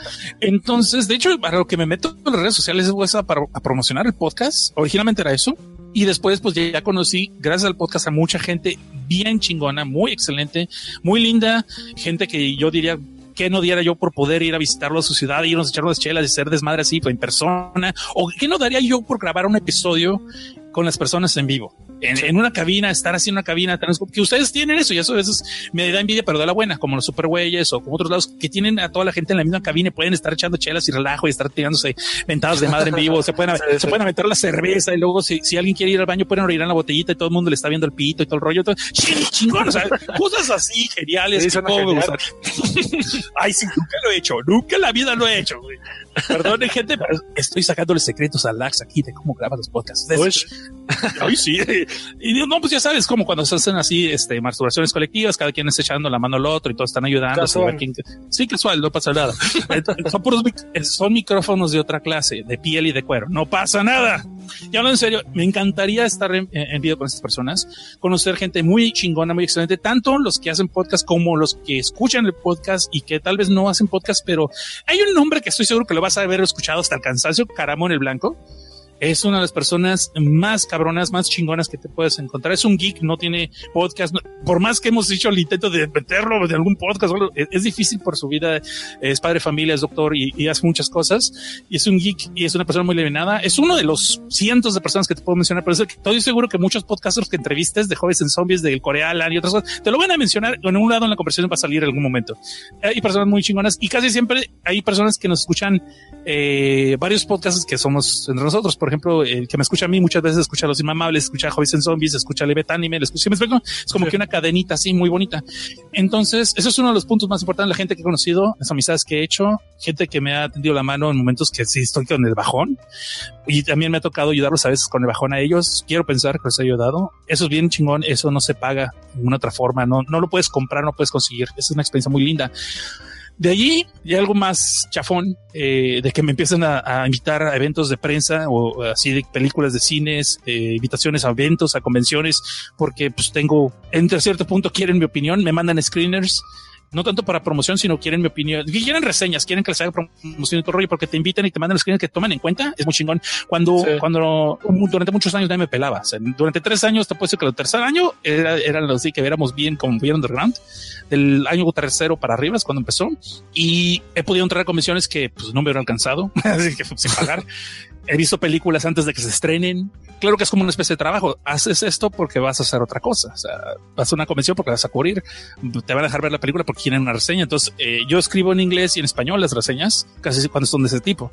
Entonces, de hecho, para lo que me meto en las redes sociales es a, para, a promocionar el podcast. Originalmente era eso. Y después, pues ya conocí, gracias al podcast, a mucha gente bien chingona, muy excelente, muy linda, gente que yo diría que no diera yo por poder ir a visitarlo a su ciudad, irnos a echar unas chelas y ser desmadre así en persona, o qué no daría yo por grabar un episodio con las personas en vivo. En, en, una cabina, estar así en una cabina, que ustedes tienen eso y eso a veces me da envidia, pero de la buena, como los supergüeyes o como otros lados que tienen a toda la gente en la misma cabina y pueden estar echando chelas y relajo y estar tirándose ventadas de madre en vivo, se pueden, se pueden aventar la cerveza y luego si, si alguien quiere ir al baño pueden orillar la botellita y todo el mundo le está viendo el pito y todo el rollo. Todo, chingón, o sea, cosas así geniales. Sí, genial. Ay, sí, nunca lo he hecho, nunca en la vida lo he hecho. Güey. Perdone, gente, pero estoy sacándole secretos a Lax aquí de cómo graba los podcasts. Ay, sí. Y no, pues ya sabes, como cuando se hacen así, este, masturbaciones colectivas, cada quien está echando la mano al otro y todos están ayudando. Quién... Sí, casual, no pasa nada. son puros, son micrófonos de otra clase, de piel y de cuero. No pasa nada. Y hablando en serio, me encantaría estar en, en video con estas personas, conocer gente muy chingona, muy excelente, tanto los que hacen podcast como los que escuchan el podcast y que tal vez no hacen podcast, pero hay un nombre que estoy seguro que lo vas a haber escuchado hasta el cansancio, Caramón el Blanco es una de las personas más cabronas, más chingonas que te puedes encontrar. Es un geek, no tiene podcast. No, por más que hemos hecho el intento de meterlo de algún podcast, es, es difícil por su vida. Es padre familia, es doctor y, y, hace muchas cosas. Y es un geek y es una persona muy levenada. Es uno de los cientos de personas que te puedo mencionar, pero es que estoy seguro que muchos podcasters que entrevistes de jóvenes en zombies, del Corealan y otras cosas, te lo van a mencionar en un lado en la conversación va a salir en algún momento. Hay personas muy chingonas y casi siempre hay personas que nos escuchan eh, varios podcasts que somos entre nosotros. Por ejemplo, el que me escucha a mí muchas veces escucha a los inmamables, escucha a Hobbies en Zombies, escucha a Levet Anime, escucha, ¿me explico? Es como sí. que una cadenita así muy bonita. Entonces, eso es uno de los puntos más importantes. La gente que he conocido, las amistades que he hecho, gente que me ha tendido la mano en momentos que sí estoy con el bajón. Y también me ha tocado ayudarlos a veces con el bajón a ellos. Quiero pensar que les he ayudado. Eso es bien chingón. Eso no se paga de ninguna otra forma. No, no lo puedes comprar, no puedes conseguir. Es una experiencia muy linda. De allí, y algo más chafón, eh, de que me empiezan a, a, invitar a eventos de prensa o así de películas de cines, eh, invitaciones a eventos, a convenciones, porque pues tengo, entre cierto punto quieren mi opinión, me mandan screeners, no tanto para promoción, sino quieren mi opinión, quieren reseñas, quieren que les haga promoción y todo rollo, porque te invitan y te mandan screeners que toman en cuenta, es muy chingón. Cuando, sí. cuando durante muchos años nadie me pelaba, o sea, durante tres años, te puedo decir que el tercer año era, era así que éramos bien como bien underground, del año tercero para arriba es cuando empezó, y he podido entrar a convenciones que pues no me hubiera alcanzado, así que sin pagar. he visto películas antes de que se estrenen. Claro que es como una especie de trabajo. Haces esto porque vas a hacer otra cosa. O sea, vas a una convención porque vas a cubrir. Te van a dejar ver la película porque quieren una reseña. Entonces, eh, yo escribo en inglés y en español las reseñas, casi cuando son de ese tipo.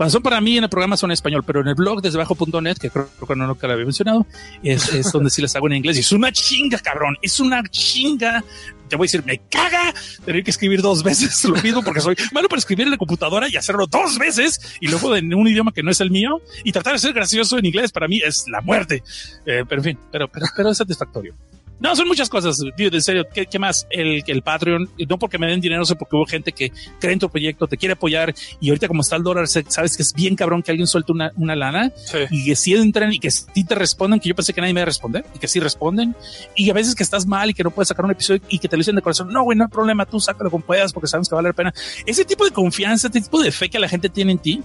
Cuando son para mí en el programa son en español, pero en el blog desde bajo.net, que creo que no nunca lo había mencionado, es, donde sí les hago en inglés. Y es una chinga, cabrón. Es una chinga te voy a decir, me caga tener que escribir dos veces lo mismo porque soy malo para escribir en la computadora y hacerlo dos veces y luego en un idioma que no es el mío y tratar de ser gracioso en inglés para mí es la muerte. Eh, pero en fin, pero, pero, pero es satisfactorio. No, son muchas cosas, tío, en serio. ¿Qué, qué más? El, el Patreon, no porque me den dinero, sino porque hubo gente que cree en tu proyecto, te quiere apoyar y ahorita como está el dólar, sabes que es bien cabrón que alguien suelte una, una lana sí. y que sí entren y que sí te respondan, que yo pensé que nadie me iba a responder y que sí responden y a veces que estás mal y que no puedes sacar un episodio y que te lo dicen de corazón, no, güey, no hay problema, tú sácalo como puedas porque sabes que vale la pena. Ese tipo de confianza, ese tipo de fe que la gente tiene en ti,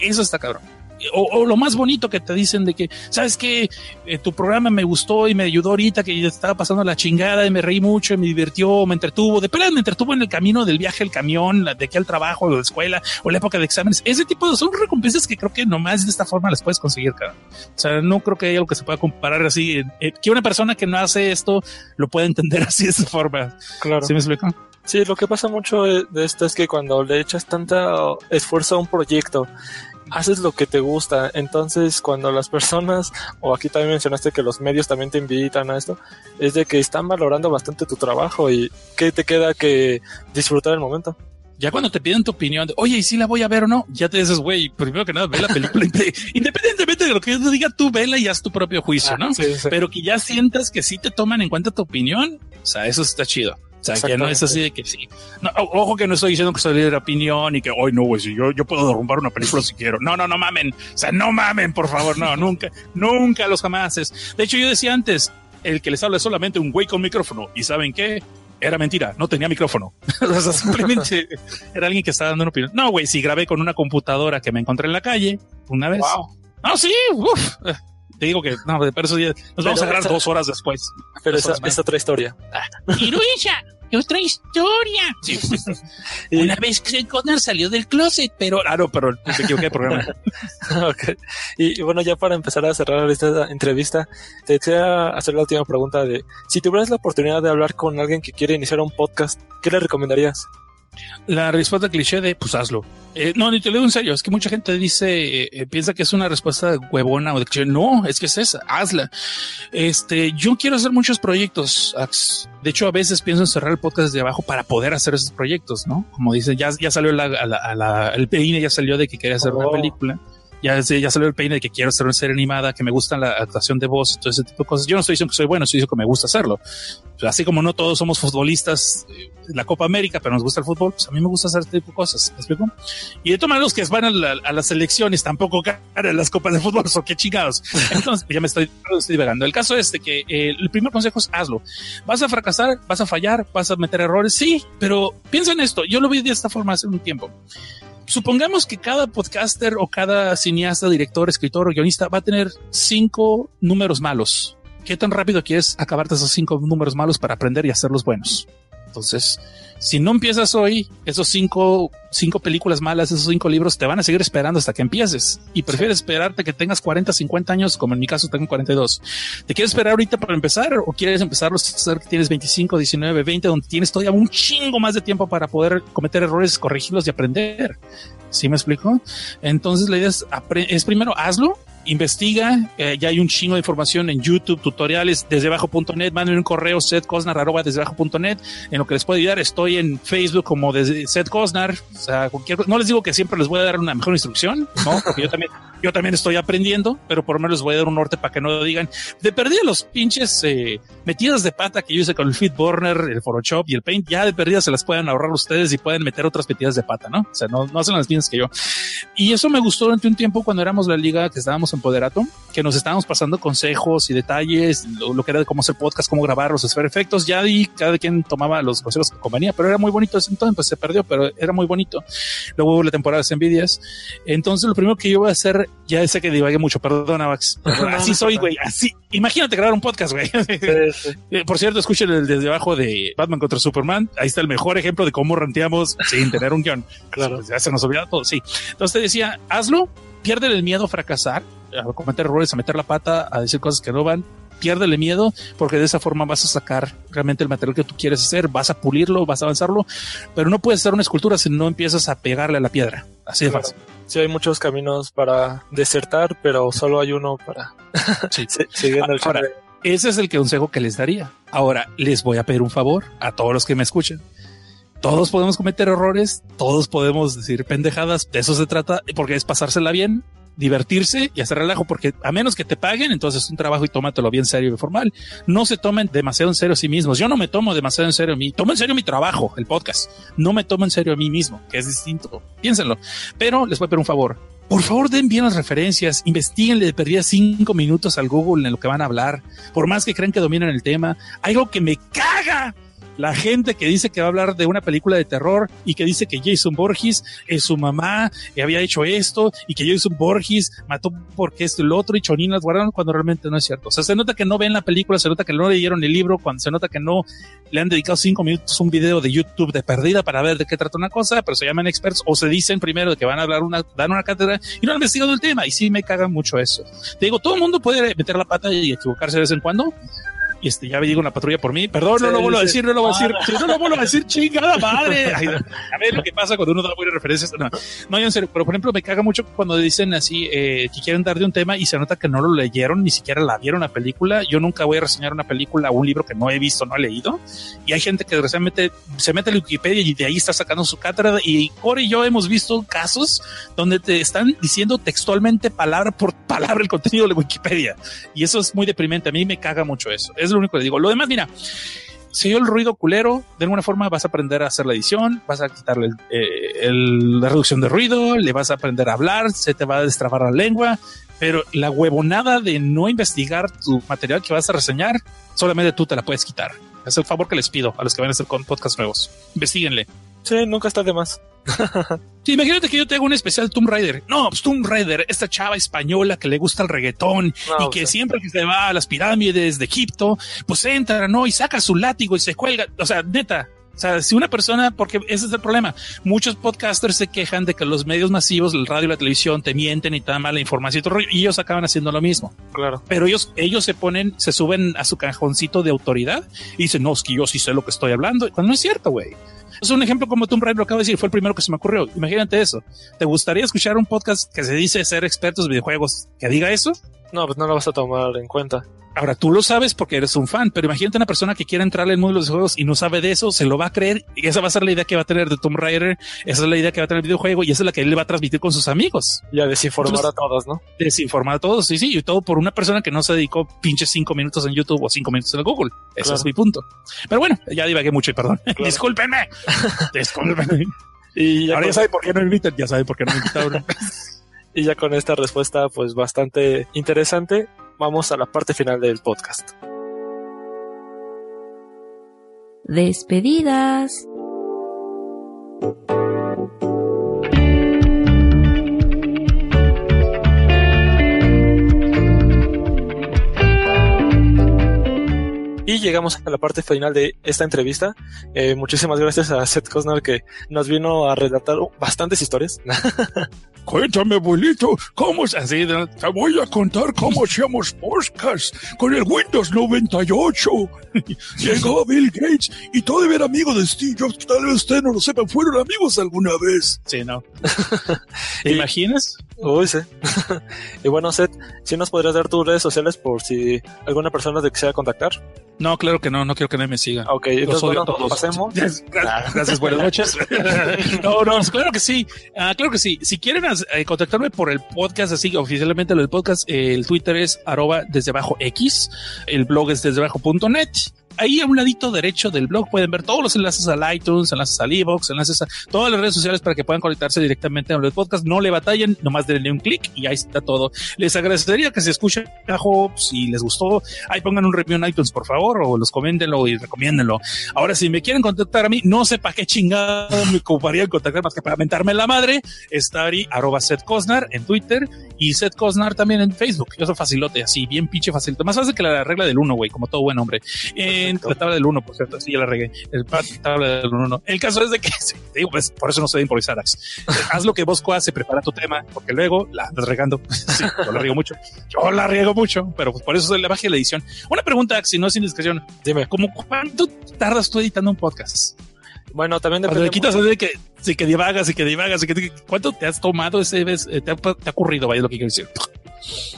eso está cabrón. O, o, lo más bonito que te dicen de que, sabes que eh, tu programa me gustó y me ayudó ahorita que estaba pasando la chingada y me reí mucho y me divirtió, me entretuvo, de pena me entretuvo en el camino del viaje al camión, de aquí al trabajo, o de la escuela, o la época de exámenes. Ese tipo de son recompensas que creo que nomás de esta forma las puedes conseguir, cara. O sea, no creo que haya algo que se pueda comparar así, eh, que una persona que no hace esto lo pueda entender así de esa forma. Claro. ¿Sí me explico? Sí, lo que pasa mucho de esto es que cuando le echas tanta esfuerzo a un proyecto haces lo que te gusta. Entonces, cuando las personas, o aquí también mencionaste que los medios también te invitan a esto, es de que están valorando bastante tu trabajo y que te queda que disfrutar el momento. Ya cuando te piden tu opinión de, oye, ¿y si la voy a ver o no? Ya te dices, güey, primero que nada, ve la película. Independientemente de lo que yo te diga, tú vela y haz tu propio juicio, Ah, ¿no? sí, sí. Pero que ya sientas que sí te toman en cuenta tu opinión. O sea, eso está chido. O sea, que no es así de que sí. No, ojo que no estoy diciendo que soy líder de opinión y que hoy no, güey, si yo, yo puedo derrumbar una película si quiero. No, no, no mamen. O sea, no mamen, por favor. No, nunca, nunca los jamases. De hecho, yo decía antes, el que les habla es solamente un güey con micrófono. ¿Y saben qué? Era mentira, no tenía micrófono. o sea, simplemente era alguien que estaba dando una opinión. No, güey, sí grabé con una computadora que me encontré en la calle una vez. Wow. No, sí, uf. Te digo que no, pero eso ya nos vamos a agarrar esa- dos horas después. Pero esa es otra historia. Hiroisha, otra historia. Sí. Y- Una vez que Connor salió del closet, pero Ah, no, pero me equivoqué de programa. Ok. Y, y bueno, ya para empezar a cerrar esta entrevista, te desea hacer la última pregunta de si tuvieras la oportunidad de hablar con alguien que quiere iniciar un podcast, ¿qué le recomendarías? La respuesta cliché de pues hazlo. Eh, no, ni te lo digo en serio. Es que mucha gente dice, eh, eh, piensa que es una respuesta huevona o de cliché. No, es que es esa. Hazla. Este, yo quiero hacer muchos proyectos. De hecho, a veces pienso en cerrar el podcast de abajo para poder hacer esos proyectos, ¿no? Como dice, ya, ya salió la, a la- a la- el peine, ya salió de que quería hacer una Oh. película. Ya, ya salió el peine de que quiero hacer una serie animada, que me gusta la actuación de voz todo ese tipo de cosas. Yo no estoy diciendo que soy bueno, estoy diciendo que me gusta hacerlo. Sea, así como no todos somos futbolistas eh, de la Copa América, pero nos gusta el fútbol, pues a mí me gusta hacer este tipo de cosas. ¿Me explico? Y de tomar los que van a, la- a las elecciones tampoco ganan las copas de fútbol, son qué chingados. Entonces, ya me estoy, estoy divagando. El caso es de que eh, el primer consejo es hazlo. Vas a fracasar, vas a fallar, vas a meter errores, sí, pero piensa en esto. Yo lo vi de esta forma hace un tiempo. Supongamos que cada podcaster o cada cineasta, director, escritor o guionista va a tener cinco números malos. ¿Qué tan rápido quieres acabarte esos cinco números malos para aprender y hacerlos buenos? Entonces, si no empiezas hoy, esos cinco, cinco películas malas, esos cinco libros te van a seguir esperando hasta que empieces y prefieres esperarte que tengas 40, 50 años, como en mi caso tengo 42. ¿Te quieres esperar ahorita para empezar o quieres empezarlos a hacer que tienes 25, 19, 20, donde tienes todavía un chingo más de tiempo para poder cometer errores, corregirlos y aprender? ¿Sí me explico? Entonces la idea es, es primero hazlo, investiga, eh, ya hay un chingo de información en YouTube, tutoriales desde abajo.net, manden un correo setcosnar arroba desde abajo.net, en lo que les puedo ayudar, estoy en Facebook como desde Seth Cosnar, o sea, cualquier no les digo que siempre les voy a dar una mejor instrucción, no, porque yo también, yo también estoy aprendiendo, pero por lo menos les voy a dar un norte para que no digan, de perdida los pinches eh, metidas de pata que yo hice con el Fitburner, el Photoshop y el Paint, ya de perdida se las pueden ahorrar ustedes y pueden meter otras metidas de pata, ¿no? O sea, no, no hacen las mismas que yo. Y eso me gustó durante un tiempo cuando éramos la liga que estábamos en Poderato, que nos estábamos pasando consejos y detalles, lo, lo que era de cómo hacer podcast, cómo grabarlos, hacer efectos, ya y cada quien tomaba los consejos que convenía, pero era muy bonito ese entonces, pues se perdió, pero era muy bonito. Luego hubo la temporada de envidias. Entonces lo primero que yo voy a hacer, ya sé que divagué mucho, perdona Max, así soy, güey, así. Imagínate grabar un podcast, güey. Eh, Por cierto, escuchen el desde abajo de Batman contra Superman. Ahí está el mejor ejemplo de cómo ranteamos sin tener un guion. Claro. Ya se nos olvida todo. Sí. Entonces te decía, hazlo, pierde el miedo a fracasar, a cometer errores, a meter la pata, a decir cosas que no van. Piérdele miedo porque de esa forma vas a sacar realmente el material que tú quieres hacer, vas a pulirlo, vas a avanzarlo, pero no puedes hacer una escultura si no empiezas a pegarle a la piedra. Así de fácil. Sí, hay muchos caminos para desertar, pero solo hay uno para Sí. seguir en el Ahora. Ese es el consejo que les daría. Ahora, les voy a pedir un favor a todos los que me escuchen. Todos podemos cometer errores, todos podemos decir pendejadas, de eso se trata, porque es pasársela bien, divertirse y hacer relajo, porque a menos que te paguen, entonces es un trabajo y tómatelo bien serio y formal. No se tomen demasiado en serio a sí mismos. Yo no me tomo demasiado en serio a mí. Tomo en serio mi trabajo, el podcast. No me tomo en serio a mí mismo, que es distinto. Piénsenlo. Pero les voy a pedir un favor. Por favor, den bien las referencias, investiguenle de perdida cinco minutos al Google en lo que van a hablar, por más que crean que dominan el tema. Algo que me caga la gente que dice que va a hablar de una película de terror y que dice que Jason Borges es su mamá y había hecho esto y que Jason Borges mató porque esto y lo otro y Chonin las guardaron cuando realmente no es cierto. O sea, se nota que no ven la película, se nota que no leyeron el libro, cuando se nota que no le han dedicado cinco minutos un video de YouTube de perdida para ver de qué trata una cosa, pero se llaman experts o se dicen primero que van a hablar una, dan una cátedra y no han investigado el tema. Y sí me caga mucho eso. Te digo, todo el mundo puede meter la pata y equivocarse de vez en cuando, este, ya me digo una patrulla por mí. Perdón, no lo vuelvo a decir, no lo voy a decir, sí, no lo vuelvo a decir, chingada madre. Ay, a ver lo que pasa cuando uno da buenas referencias. No, no, yo en serio, pero por ejemplo, me caga mucho cuando dicen así eh, que quieren dar de un tema y se nota que no lo leyeron, ni siquiera la vieron la película. Yo nunca voy a reseñar una película o un libro que no he visto, no he leído. Y hay gente que recientemente se mete a la Wikipedia y de ahí está sacando su cátedra. Y Core y yo hemos visto casos donde te están diciendo textualmente palabra por palabra el contenido de Wikipedia. Y eso es muy deprimente. A mí me caga mucho eso. Es lo único que digo. Lo demás, mira, si yo el ruido culero, de alguna forma vas a aprender a hacer la edición, vas a quitarle eh, la reducción de ruido, le vas a aprender a hablar, se te va a destrabar la lengua, pero la huevonada de no investigar tu material que vas a reseñar, solamente tú te la puedes quitar. Es el favor que les pido a los que van a hacer con podcast nuevos. Investíguenle. Sí, nunca está de más. sí, imagínate que yo te hago un especial Tomb Raider. No, pues Tomb Raider, esta chava española que le gusta el reggaetón no, y que siempre que se va a las pirámides de Egipto, pues entra, ¿no? Y saca su látigo y se cuelga. O sea, neta, o sea, si una persona, porque ese es el problema, muchos podcasters se quejan de que los medios masivos, el radio y la televisión, te mienten y te dan mala información y todo, y ellos acaban haciendo lo mismo. Claro. Pero ellos, ellos se ponen, se suben a su cajoncito de autoridad y dicen, no, es que yo sí sé lo que estoy hablando, cuando no es cierto, güey. Es un ejemplo como Tomb Raider lo acabo de decir, fue el primero que se me ocurrió. Imagínate eso. ¿Te gustaría escuchar un podcast que se dice ser expertos de videojuegos que diga eso? No, pues no lo vas a tomar en cuenta. Ahora tú lo sabes porque eres un fan, pero imagínate una persona que quiera entrar en mundo de los juegos y no sabe de eso, se lo va a creer y esa va a ser la idea que va a tener de Tomb Raider, esa es la idea que va a tener el videojuego y esa es la que él le va a transmitir con sus amigos. Y a desinformar Entonces, a todos, ¿no? Desinformar a todos, sí, sí, y todo por una persona que no se dedicó pinches cinco minutos en YouTube o cinco minutos en Google. Ese claro. es mi punto. Pero bueno, ya divagué mucho y perdón. Claro. Discúlpenme. Discúlpenme. Y ya Ahora con... ya saben por qué no invitan, ya saben por qué no invitaron. y ya con esta respuesta, pues bastante interesante, vamos a la parte final del podcast. Despedidas. Y llegamos a la parte final de esta entrevista. Eh, muchísimas gracias a Seth Cosner que nos vino a relatar bastantes historias. Cuéntame, abuelito, ¿cómo es así? Te voy a contar cómo hacíamos podcast con el Windows 98. Llegó Bill Gates y todavía era amigo de Steve Jobs. Tal vez usted no lo sepa, fueron amigos alguna vez. Sí, no. ¿Te imaginas? Uy, sí. y bueno, Seth, si ¿sí nos podrías dar tus redes sociales por si alguna persona te quisiera contactar. No, claro que no, no quiero que nadie me siga. Ok, entonces bueno, todos. pasemos. Gracias, gracias, buenas noches. no, no, claro que sí, uh, claro que sí. Si quieren eh, contactarme por el podcast, así oficialmente lo del podcast, eh, el Twitter es arroba desde X, el blog es desde abajo punto net ahí a un ladito derecho del blog pueden ver todos los enlaces al iTunes, enlaces al iVoox, enlaces a todas las redes sociales para que puedan conectarse directamente a los podcast. No le batallen, nomás denle un clic y ahí está todo. Les agradecería que se escuchen abajo, si les gustó, ahí pongan un review en iTunes, por favor, o los coméntenlo y recomiéndenlo. Ahora, si me quieren contactar a mí, no sé para qué chingado me ocuparía en contactar más que para mentarme la madre. Está ahí, arroba Seth Cosnar en Twitter y Seth Cosnar también en Facebook. Yo soy facilote, así, bien pinche facilito. Más fácil que la regla del uno, güey, como todo buen hombre. En la tabla del 1, por cierto, sí, ya la regué. El tabla del 1, no. El caso es de que, te digo, pues, por eso no sé improvisar, Ax. Haz lo que vos se prepara tu tema, porque luego la andas regando. sí, yo la riego mucho. Yo la riego mucho, pero pues por eso es la magia de la edición. Una pregunta, Ax, si no es indiscreción. Dime. ¿Cómo cuánto tardas tú editando un podcast? Bueno, también depende. Cuando le quitas de que, sí, que divagas y que divagas y que, ¿cuánto te has tomado ese vez? Te ha, te ha ocurrido, vaya lo que quiero decir.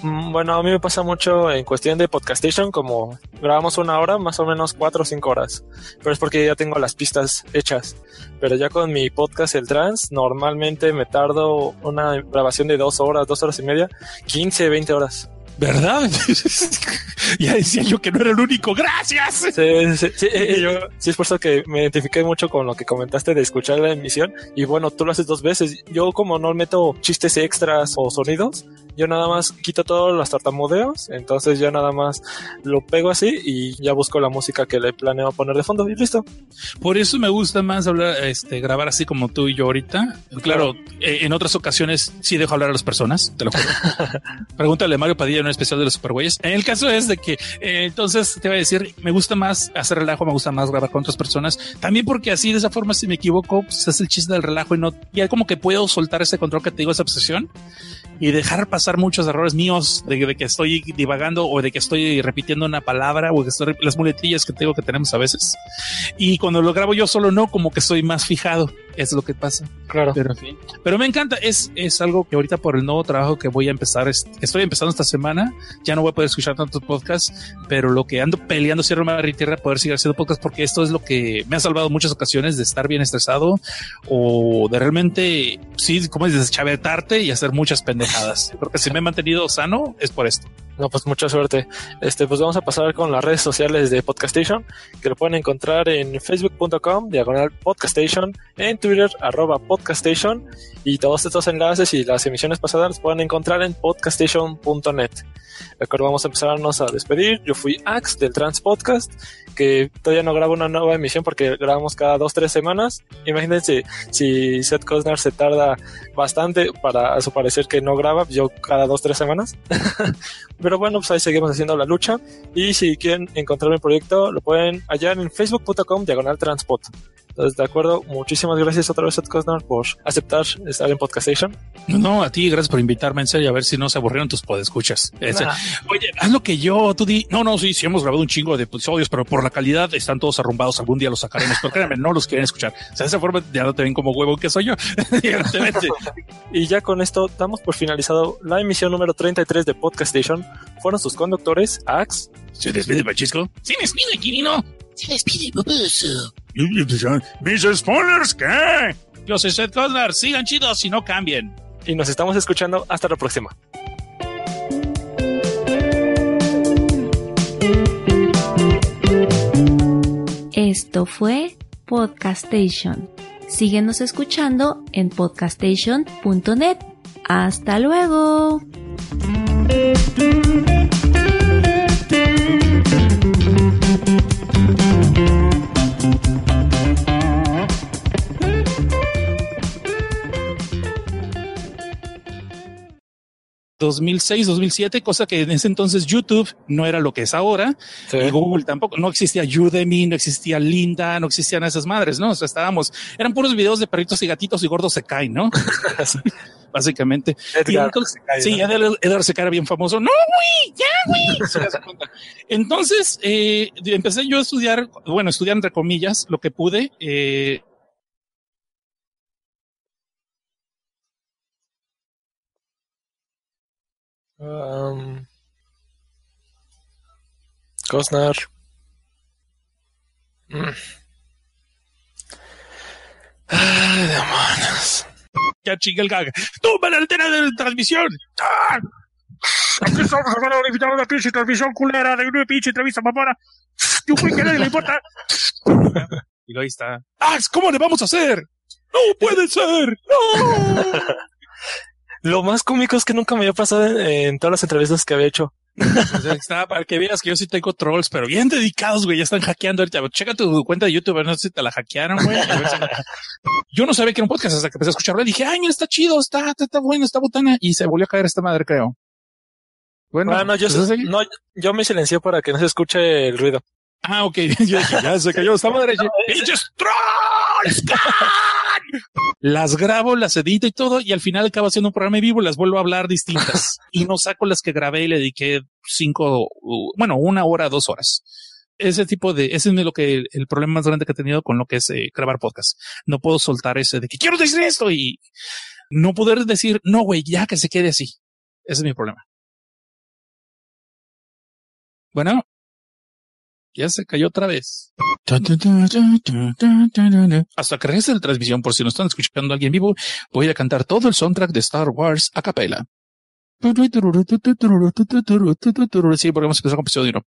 Bueno, a mí me pasa mucho en cuestión de podcastation, como grabamos una hora, más o menos cuatro o cinco horas, pero es porque ya tengo las pistas hechas. Pero ya con mi podcast El Trans, normalmente me tardo una grabación de dos horas, dos horas y media, 15, 20 horas. ¿Verdad? ya decía yo que no era el único. Gracias. Sí, sí, sí, yo, sí, es por eso que me identifiqué mucho con lo que comentaste de escuchar la emisión. Y bueno, tú lo haces dos veces. Yo como no meto chistes extras o sonidos, yo nada más quito todos los tartamudeos, entonces ya nada más lo pego así y ya busco la música que le planeo poner de fondo y listo. Por eso me gusta más hablar, este, grabar así como tú y yo ahorita. Claro, eh, en otras ocasiones sí dejo hablar a las personas, te lo juro. Pregúntale a Mario Padilla en un especial de los supergüeyes. En el caso es de que eh, entonces te voy a decir, me gusta más hacer relajo, me gusta más grabar con otras personas. También porque así de esa forma, si me equivoco, pues es el chiste del relajo y no, ya como que puedo soltar ese control que te digo, esa obsesión y dejar pasar muchos errores míos de, que estoy divagando o de que estoy repitiendo una palabra o que estoy las muletillas que tengo que tenemos a veces. Y cuando lo grabo yo solo no, como que estoy más fijado. Es lo que pasa. Claro. Pero, me encanta. Es, es algo que ahorita por el nuevo trabajo que voy a empezar, es- estoy empezando esta semana, ya no voy a poder escuchar tantos podcasts, pero lo que ando peleando cierro mar y tierra poder seguir haciendo podcasts porque esto es lo que me ha salvado muchas ocasiones de estar bien estresado o de realmente, sí, como dices, chavetarte y hacer muchas pendejadas. Creo que si me he mantenido sano es por esto. No, pues mucha suerte. Este, pues vamos a pasar con las redes sociales de Podcastation, que lo pueden encontrar en facebook.com, diagonal podcastation, en Twitter, arroba podcastation, y todos estos enlaces y las emisiones pasadas los pueden encontrar en podcastation.net. De acuerdo, vamos a empezarnos a despedir. Yo fui Ax del Trans Podcast, que todavía no grabo una nueva emisión porque grabamos cada dos, tres semanas. Imagínense si Seth Cosnar se tarda bastante para a su parecer que no graba, yo cada dos, tres semanas. Pero bueno, pues ahí seguimos haciendo la lucha. Y si quieren encontrar mi proyecto, lo pueden hallar en facebook.com diagonal transport. Entonces, de acuerdo, muchísimas gracias otra vez, Seth Cosnar, por aceptar estar en Podcastation. No, no, a ti, gracias por invitarme en serio, a ver si no se aburrieron tus podescuchas. Nah. Oye, haz lo que yo, tú di, no, no, sí, sí hemos grabado un chingo de episodios, pero por la calidad están todos arrumbados, algún día los sacaremos, pero créanme, no los quieren escuchar. O sea, de esa forma ya no te ven como huevo que soy yo. Y ya con esto damos por finalizado la emisión número 33 de Podcastation. Fueron sus conductores, Ax, Se despide Pachisco. Se despide, Quirino. Se despide. Mis spoilers, ¿qué? Yo soy Seth Cosnar, sigan chidos y no cambien. y nos estamos escuchando hasta la próxima. Esto fue Podcastation. Síguenos escuchando en podcastation.net. Hasta luego. ¿2006, 2007? Cosa que en ese entonces YouTube no era lo que es ahora. Sí. Y Google tampoco, no existía Udemy, no existía Linda, no existían esas madres, ¿no? O sea, estábamos, eran puros videos de perritos y gatitos y gordos se caen, ¿no? Básicamente. Edgar. entonces- se cae, sí, ¿no? Edgar, Edgar se cara bien famoso. No, güey, ya, güey. Entonces, eh, empecé yo a estudiar, bueno, estudiar entre comillas, lo que pude, eh, Um, Cosnar. Mm. Ay, demonios. ya chingue el gag. ¡Tumba la antena de transmisión! ¡Ah! Aquí estamos a a invitar a una pinche transmisión culera de una pinche entrevista mamona. Yo fui que a nadie le importa. Y ahí está. ¡Ah! ¿Cómo le vamos a hacer? ¡No puede ser! ¡No! Lo más cómico es que nunca me había pasado en, en todas las entrevistas que había hecho. O sea, está para que veas que yo sí tengo trolls, pero bien dedicados, güey. Ya están hackeando ahorita. Checa tu cuenta de YouTube, no sé si te la hackearon, güey. Yo no sabía que era un podcast hasta que empecé a escucharlo. Y dije, ay, mira, está chido, está, está, está bueno, está botana. Y se volvió a caer esta madre, creo. Bueno, Ah, no, yo, pues, no, yo me silencié para que no se escuche el ruido. Ah, ok. Yo dije, ya se cayó esta madre. ¡Pinches trolls! Las grabo, las edito y todo, y al final acabo haciendo un programa en vivo las vuelvo a hablar distintas. y no saco las que grabé y le dediqué cinco, bueno, una hora, dos horas. Ese tipo de, ese es lo que el problema más grande que he tenido con lo que es eh, grabar podcast. No puedo soltar ese de que quiero decir esto y no poder decir, no, güey, ya que se quede así. Ese es mi problema. Bueno, ya se cayó otra vez. Hasta que regrese la transmisión, por si no están escuchando a alguien vivo, voy a cantar todo el soundtrack de Star Wars a capela. Sí, porque hemos empezado con episodio uno.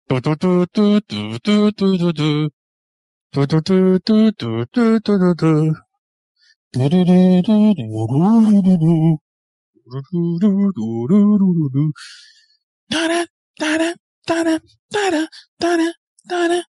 Tara, tara, tara, tara, tara, tara,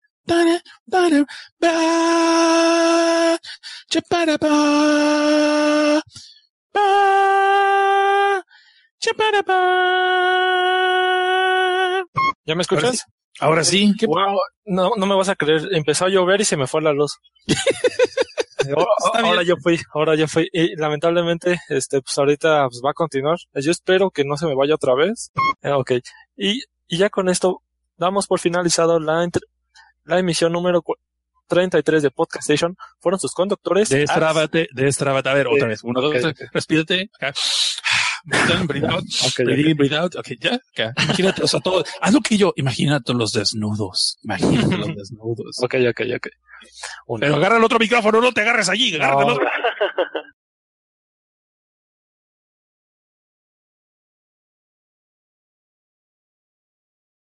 ¿Ya me escuchas? Ahora sí, ¿qué Wow, no, no me vas a creer. Empezó a llover y se me fue la luz. ahora yo fui, ahora yo fui. Y lamentablemente, este, pues ahorita pues, va a continuar. Yo espero que no se me vaya otra vez. Eh, ok. Y, y ya con esto damos por finalizado la, la emisión número 33 de Podcast Station. Fueron sus conductores. Destrábate, destrábate. A ver, otra vez. Uno, dos, tres. Respírate. Acá. Breathe in, breathe out. Okay, breathe okay. in, breathe out. Ok, ya. acá. Imagínate, o sea, todo. Haz lo que yo. Imagínate los desnudos. Imagínate los desnudos. Ok, ok, ok. Uno. Pero agarra el otro micrófono, no te agarres allí. Agárrate el No. otro.